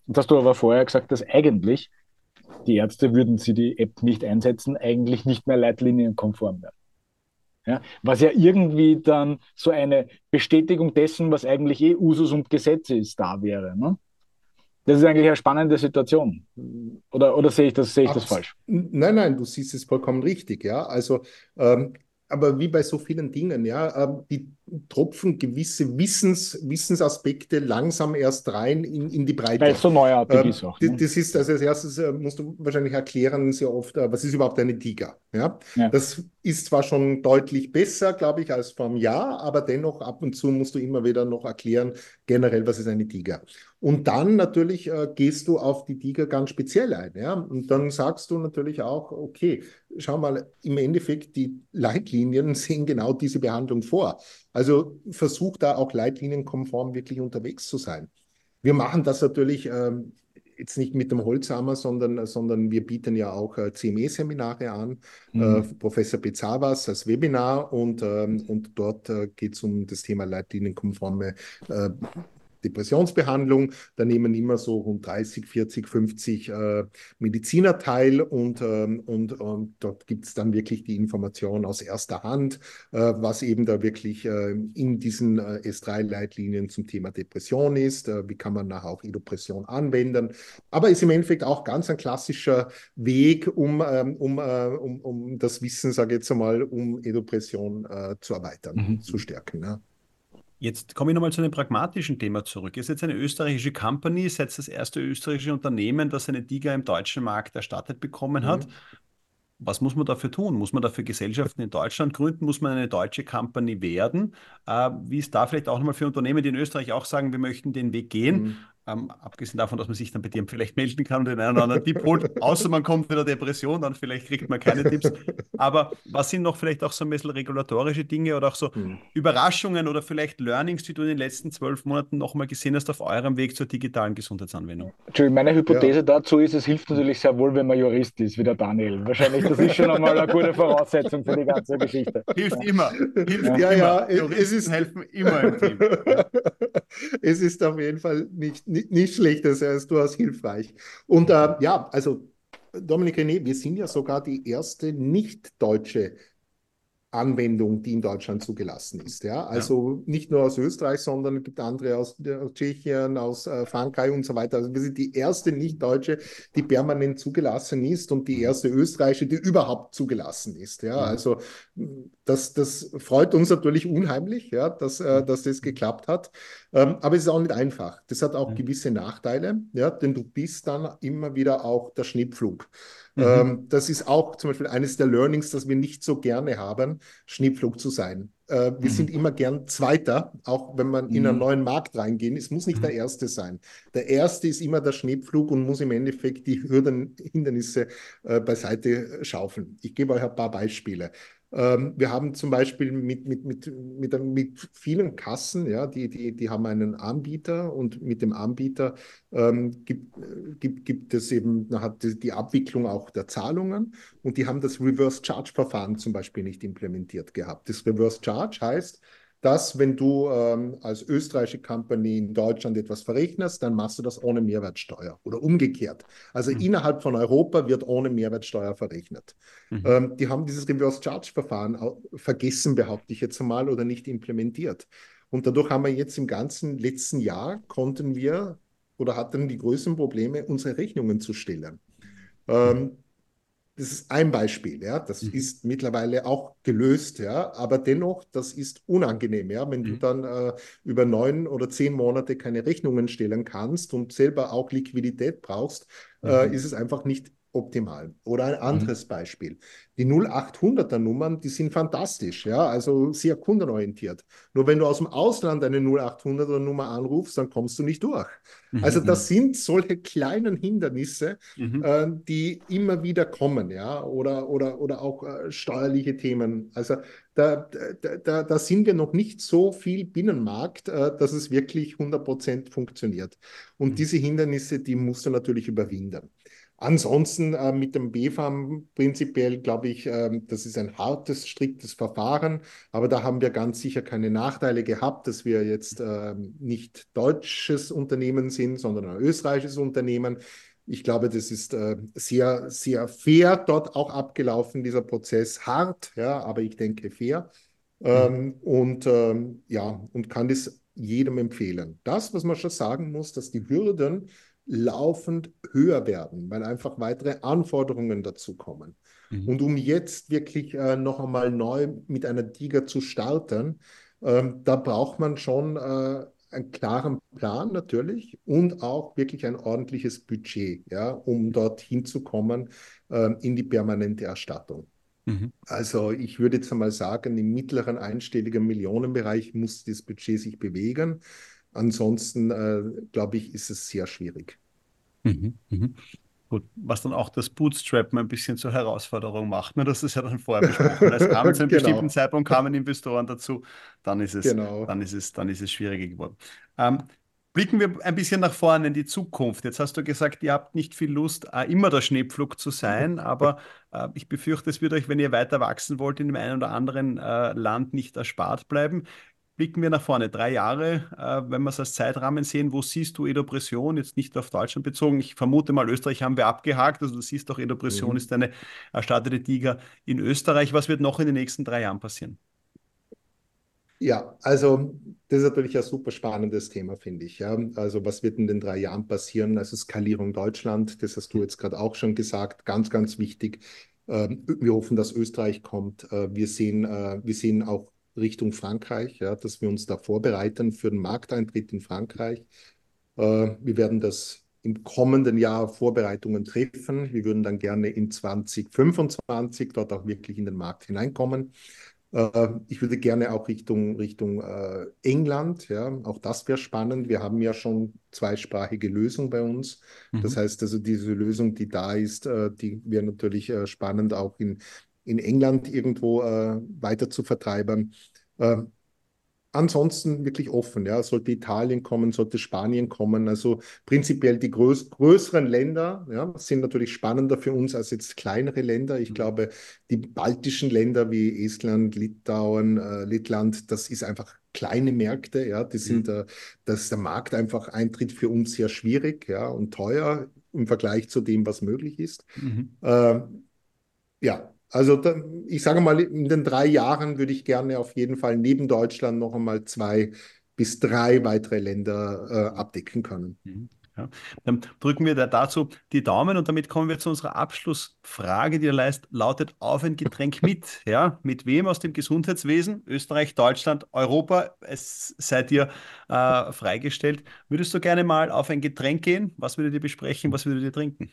Und hast du aber vorher gesagt, dass eigentlich die Ärzte würden sie die App nicht einsetzen, eigentlich nicht mehr leitlinienkonform werden. Ja, was ja irgendwie dann so eine Bestätigung dessen, was eigentlich eh Usus und Gesetze ist, da wäre. Ne? Das ist eigentlich eine spannende Situation. Oder, oder sehe ich, das, sehe ich das falsch? Nein, nein, du siehst es vollkommen richtig. Ja, also, ähm, aber wie bei so vielen Dingen, ja, ähm, die tropfen gewisse Wissens, Wissensaspekte langsam erst rein in, in die Breite. Weil es so neuartig ähm, ist auch. Ne? Das ist, also als erstes äh, musst du wahrscheinlich erklären sehr oft, äh, was ist überhaupt eine Tiger? Ja? ja? Das ist zwar schon deutlich besser, glaube ich, als einem Jahr, aber dennoch ab und zu musst du immer wieder noch erklären, generell, was ist eine Tiger. Und dann natürlich äh, gehst du auf die Tiger ganz speziell ein. Ja? Und dann sagst du natürlich auch, okay, schau mal, im Endeffekt, die Leitlinien sehen genau diese Behandlung vor. Also versuch da auch leitlinienkonform wirklich unterwegs zu sein. Wir machen das natürlich ähm, jetzt nicht mit dem Holzhammer, sondern, sondern wir bieten ja auch äh, CME-Seminare an. Mhm. Äh, Professor Bezavas als Webinar und, ähm, und dort äh, geht es um das Thema leitlinienkonforme äh, Depressionsbehandlung. Da nehmen immer so rund 30, 40, 50 äh, Mediziner teil und, ähm, und, und dort gibt es dann wirklich die Information aus erster Hand, äh, was eben da wirklich äh, in diesen äh, S3-Leitlinien zum Thema Depression ist. Äh, wie kann man nachher auch Idopression anwenden? Aber ist im Endeffekt auch ganz ein klassischer Weg, um, ähm, um, äh, um, um das Wissen, sage ich jetzt einmal, um Edopression zu erweitern, mhm. zu stärken. Ja. Jetzt komme ich nochmal zu einem pragmatischen Thema zurück. Ihr seid eine österreichische Company, seid das erste österreichische Unternehmen, das eine DIGA im deutschen Markt erstattet bekommen hat. Mhm. Was muss man dafür tun? Muss man dafür Gesellschaften in Deutschland gründen? Muss man eine deutsche Company werden? Äh, wie ist da vielleicht auch nochmal für Unternehmen, die in Österreich auch sagen, wir möchten den Weg gehen? Mhm. Ähm, abgesehen davon, dass man sich dann bei dir vielleicht melden kann und den einen oder anderen Tipp holt, außer man kommt mit einer Depression, dann vielleicht kriegt man keine Tipps. Aber was sind noch vielleicht auch so ein bisschen regulatorische Dinge oder auch so mhm. Überraschungen oder vielleicht Learnings, die du in den letzten zwölf Monaten nochmal gesehen hast auf eurem Weg zur digitalen Gesundheitsanwendung? Entschuldigung, meine Hypothese ja. dazu ist, es hilft natürlich sehr wohl, wenn man Jurist ist, wie der Daniel. Wahrscheinlich, das ist schon einmal eine gute Voraussetzung für die ganze Geschichte. Hilft immer. Hilft ja, immer. ja, Juristen es ist, helfen immer im Team. es ist auf jeden Fall nicht, nicht nicht, schlecht, das ist durchaus hilfreich. Und äh, ja, also Dominik René, wir sind ja sogar die erste nicht deutsche Anwendung, die in Deutschland zugelassen ist. Ja? Also ja. nicht nur aus Österreich, sondern es gibt andere aus, aus Tschechien, aus äh, Frankreich und so weiter. Also wir sind die erste nicht-deutsche, die permanent zugelassen ist und die mhm. erste österreichische, die überhaupt zugelassen ist. Ja? Mhm. Also das, das freut uns natürlich unheimlich, ja, dass, äh, mhm. dass das geklappt hat. Ähm, aber es ist auch nicht einfach. Das hat auch gewisse Nachteile, ja, denn du bist dann immer wieder auch der Schnittflug. Mhm. Ähm, das ist auch zum Beispiel eines der Learnings, das wir nicht so gerne haben, Schnittflug zu sein. Äh, wir mhm. sind immer gern Zweiter, auch wenn man in einen mhm. neuen Markt reingehen. Es muss nicht der mhm. Erste sein. Der Erste ist immer der Schneepflug und muss im Endeffekt die Hürden, Hindernisse äh, beiseite schaufeln. Ich gebe euch ein paar Beispiele. Ähm, wir haben zum Beispiel mit, mit, mit, mit, mit vielen Kassen, ja, die, die, die haben einen Anbieter und mit dem Anbieter ähm, gibt, gibt, gibt es eben hat die Abwicklung auch der Zahlungen und die haben das Reverse Charge Verfahren zum Beispiel nicht implementiert gehabt. Das Reverse Charge heißt, dass wenn du ähm, als österreichische Company in Deutschland etwas verrechnest, dann machst du das ohne Mehrwertsteuer oder umgekehrt. Also mhm. innerhalb von Europa wird ohne Mehrwertsteuer verrechnet. Mhm. Ähm, die haben dieses Reverse Charge Verfahren vergessen, behaupte ich jetzt einmal, oder nicht implementiert. Und dadurch haben wir jetzt im ganzen letzten Jahr konnten wir oder hatten die größten Probleme, unsere Rechnungen zu stellen. Ähm, das ist ein Beispiel, ja. Das mhm. ist mittlerweile auch gelöst, ja. Aber dennoch, das ist unangenehm, ja. Wenn mhm. du dann äh, über neun oder zehn Monate keine Rechnungen stellen kannst und selber auch Liquidität brauchst, äh, mhm. äh, ist es einfach nicht optimal. Oder ein anderes mhm. Beispiel. Die 0800er Nummern, die sind fantastisch, ja, also sehr kundenorientiert. Nur wenn du aus dem Ausland eine 0800er Nummer anrufst, dann kommst du nicht durch. Mhm. Also das sind solche kleinen Hindernisse, mhm. äh, die immer wieder kommen, ja, oder, oder, oder auch äh, steuerliche Themen. Also da, da, da sind wir noch nicht so viel Binnenmarkt, äh, dass es wirklich 100% funktioniert. Und mhm. diese Hindernisse, die musst du natürlich überwinden. Ansonsten äh, mit dem BFAM prinzipiell glaube ich, äh, das ist ein hartes, striktes Verfahren, aber da haben wir ganz sicher keine Nachteile gehabt, dass wir jetzt äh, nicht deutsches Unternehmen sind, sondern ein österreichisches Unternehmen. Ich glaube, das ist äh, sehr, sehr fair dort auch abgelaufen, dieser Prozess. Hart, ja, aber ich denke fair. Ähm, mhm. Und ähm, ja, und kann das jedem empfehlen. Das, was man schon sagen muss, dass die Hürden laufend höher werden, weil einfach weitere Anforderungen dazu kommen. Mhm. Und um jetzt wirklich äh, noch einmal neu mit einer Tiger zu starten, ähm, da braucht man schon äh, einen klaren Plan natürlich und auch wirklich ein ordentliches Budget, ja, um dort hinzukommen äh, in die permanente Erstattung. Mhm. Also ich würde jetzt einmal sagen, im mittleren einstelligen Millionenbereich muss das Budget sich bewegen. Ansonsten, äh, glaube ich, ist es sehr schwierig. Mhm, mhm. Gut, was dann auch das Bootstrappen ein bisschen zur Herausforderung macht. Ne? Das ist ja dann vorher besprochen. Es kam zu einem genau. bestimmten Zeitpunkt kamen Investoren dazu, dann ist es, genau. dann ist es, dann ist es schwieriger geworden. Ähm, blicken wir ein bisschen nach vorne in die Zukunft. Jetzt hast du gesagt, ihr habt nicht viel Lust, äh, immer der Schneepflug zu sein, aber äh, ich befürchte, es wird euch, wenn ihr weiter wachsen wollt, in dem einen oder anderen äh, Land nicht erspart bleiben. Blicken wir nach vorne. Drei Jahre, äh, wenn wir es als Zeitrahmen sehen, wo siehst du Edopression, jetzt nicht auf Deutschland bezogen? Ich vermute mal, Österreich haben wir abgehakt. Also du siehst doch, Edopression mhm. ist eine erstattete Tiger in Österreich. Was wird noch in den nächsten drei Jahren passieren? Ja, also das ist natürlich ein super spannendes Thema, finde ich. Ja. Also was wird in den drei Jahren passieren? Also Skalierung Deutschland, das hast du jetzt gerade auch schon gesagt, ganz, ganz wichtig. Ähm, wir hoffen, dass Österreich kommt. Äh, wir sehen, äh, wir sehen auch Richtung Frankreich, ja, dass wir uns da vorbereiten für den Markteintritt in Frankreich. Äh, wir werden das im kommenden Jahr Vorbereitungen treffen. Wir würden dann gerne in 2025 dort auch wirklich in den Markt hineinkommen. Äh, ich würde gerne auch Richtung, Richtung äh, England, ja, auch das wäre spannend. Wir haben ja schon zweisprachige Lösung bei uns. Mhm. Das heißt also, diese Lösung, die da ist, äh, die wäre natürlich spannend, auch in, in England irgendwo weiter zu vertreiben. Ansonsten wirklich offen, ja. Sollte Italien kommen, sollte Spanien kommen. Also prinzipiell die größ größeren Länder ja, sind natürlich spannender für uns als jetzt kleinere Länder. Ich mhm. glaube, die baltischen Länder wie Estland, Litauen, äh, Lettland, das ist einfach kleine Märkte, ja. Die sind, mhm. äh, dass der Markt einfach eintritt für uns sehr schwierig, ja, und teuer im Vergleich zu dem, was möglich ist. Mhm. Äh, ja, also ich sage mal, in den drei Jahren würde ich gerne auf jeden Fall neben Deutschland noch einmal zwei bis drei weitere Länder äh, abdecken können. Mhm. Ja. Dann drücken wir da dazu die Daumen und damit kommen wir zu unserer Abschlussfrage, die lautet auf ein Getränk mit. Ja, mit wem aus dem Gesundheitswesen, Österreich, Deutschland, Europa, es seid ihr äh, freigestellt. Würdest du gerne mal auf ein Getränk gehen? Was würdet ihr besprechen? Was würdet ihr trinken?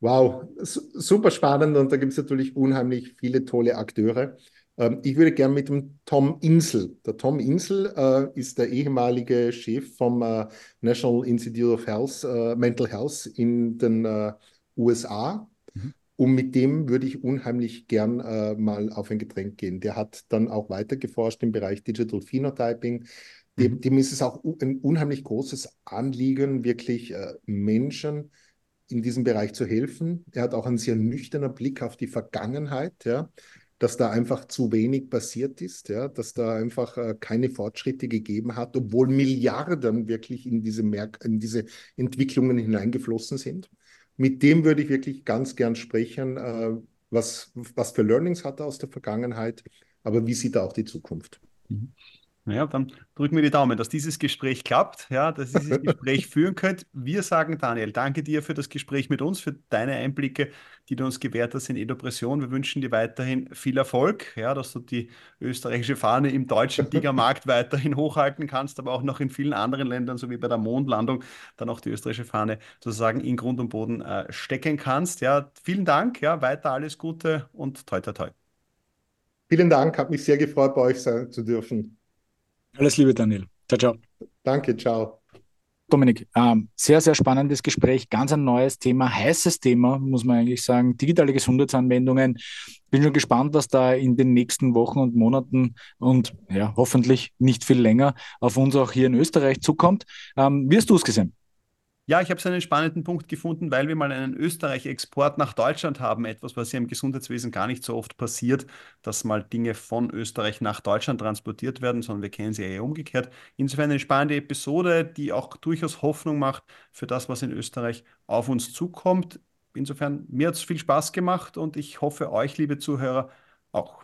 Wow, super spannend und da gibt es natürlich unheimlich viele tolle Akteure. Ähm, ich würde gerne mit dem Tom Insel. Der Tom Insel äh, ist der ehemalige Chef vom äh, National Institute of Health, äh, Mental Health in den äh, USA. Mhm. Und mit dem würde ich unheimlich gern äh, mal auf ein Getränk gehen. Der hat dann auch weiter geforscht im Bereich Digital Phenotyping. Dem, mhm. dem ist es auch ein unheimlich großes Anliegen, wirklich äh, Menschen in diesem Bereich zu helfen. Er hat auch einen sehr nüchternen Blick auf die Vergangenheit, ja, dass da einfach zu wenig passiert ist, ja, dass da einfach äh, keine Fortschritte gegeben hat, obwohl Milliarden wirklich in diese, Merk in diese Entwicklungen hineingeflossen sind. Mit dem würde ich wirklich ganz gern sprechen, äh, was, was für Learnings hat er aus der Vergangenheit, aber wie sieht er auch die Zukunft? Mhm. Ja, dann drücken wir die Daumen, dass dieses Gespräch klappt, ja, dass ihr dieses Gespräch führen könnt. Wir sagen, Daniel, danke dir für das Gespräch mit uns, für deine Einblicke, die du uns gewährt hast in E-Depression. Wir wünschen dir weiterhin viel Erfolg, ja, dass du die österreichische Fahne im deutschen Tigermarkt weiterhin hochhalten kannst, aber auch noch in vielen anderen Ländern, so wie bei der Mondlandung, dann auch die österreichische Fahne sozusagen in Grund und Boden äh, stecken kannst. Ja, vielen Dank, ja, weiter alles Gute und toi toi toi. Vielen Dank, hat mich sehr gefreut, bei euch sein zu dürfen. Alles Liebe, Daniel. Ciao, ciao. Danke, ciao. Dominik, ähm, sehr, sehr spannendes Gespräch, ganz ein neues Thema, heißes Thema, muss man eigentlich sagen, digitale Gesundheitsanwendungen. Bin schon gespannt, was da in den nächsten Wochen und Monaten und ja, hoffentlich nicht viel länger auf uns auch hier in Österreich zukommt. Ähm, wie hast du es gesehen? Ja, ich habe so einen spannenden Punkt gefunden, weil wir mal einen Österreich-Export nach Deutschland haben. Etwas, was ja im Gesundheitswesen gar nicht so oft passiert, dass mal Dinge von Österreich nach Deutschland transportiert werden, sondern wir kennen sie eher umgekehrt. Insofern eine spannende Episode, die auch durchaus Hoffnung macht für das, was in Österreich auf uns zukommt. Insofern, mir hat es viel Spaß gemacht und ich hoffe, euch, liebe Zuhörer, auch.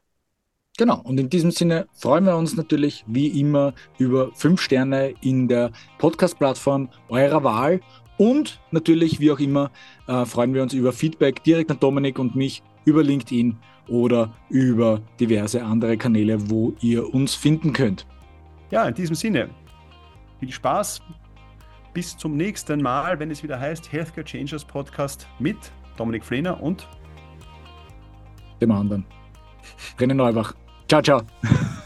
Genau, und in diesem Sinne freuen wir uns natürlich wie immer über fünf Sterne in der Podcast-Plattform eurer Wahl und natürlich, wie auch immer, äh, freuen wir uns über Feedback direkt an Dominik und mich über LinkedIn oder über diverse andere Kanäle, wo ihr uns finden könnt. Ja, in diesem Sinne, viel Spaß. Bis zum nächsten Mal, wenn es wieder heißt Healthcare Changers Podcast mit Dominik Flehner und dem anderen. René Neubach. Ciao, ciao.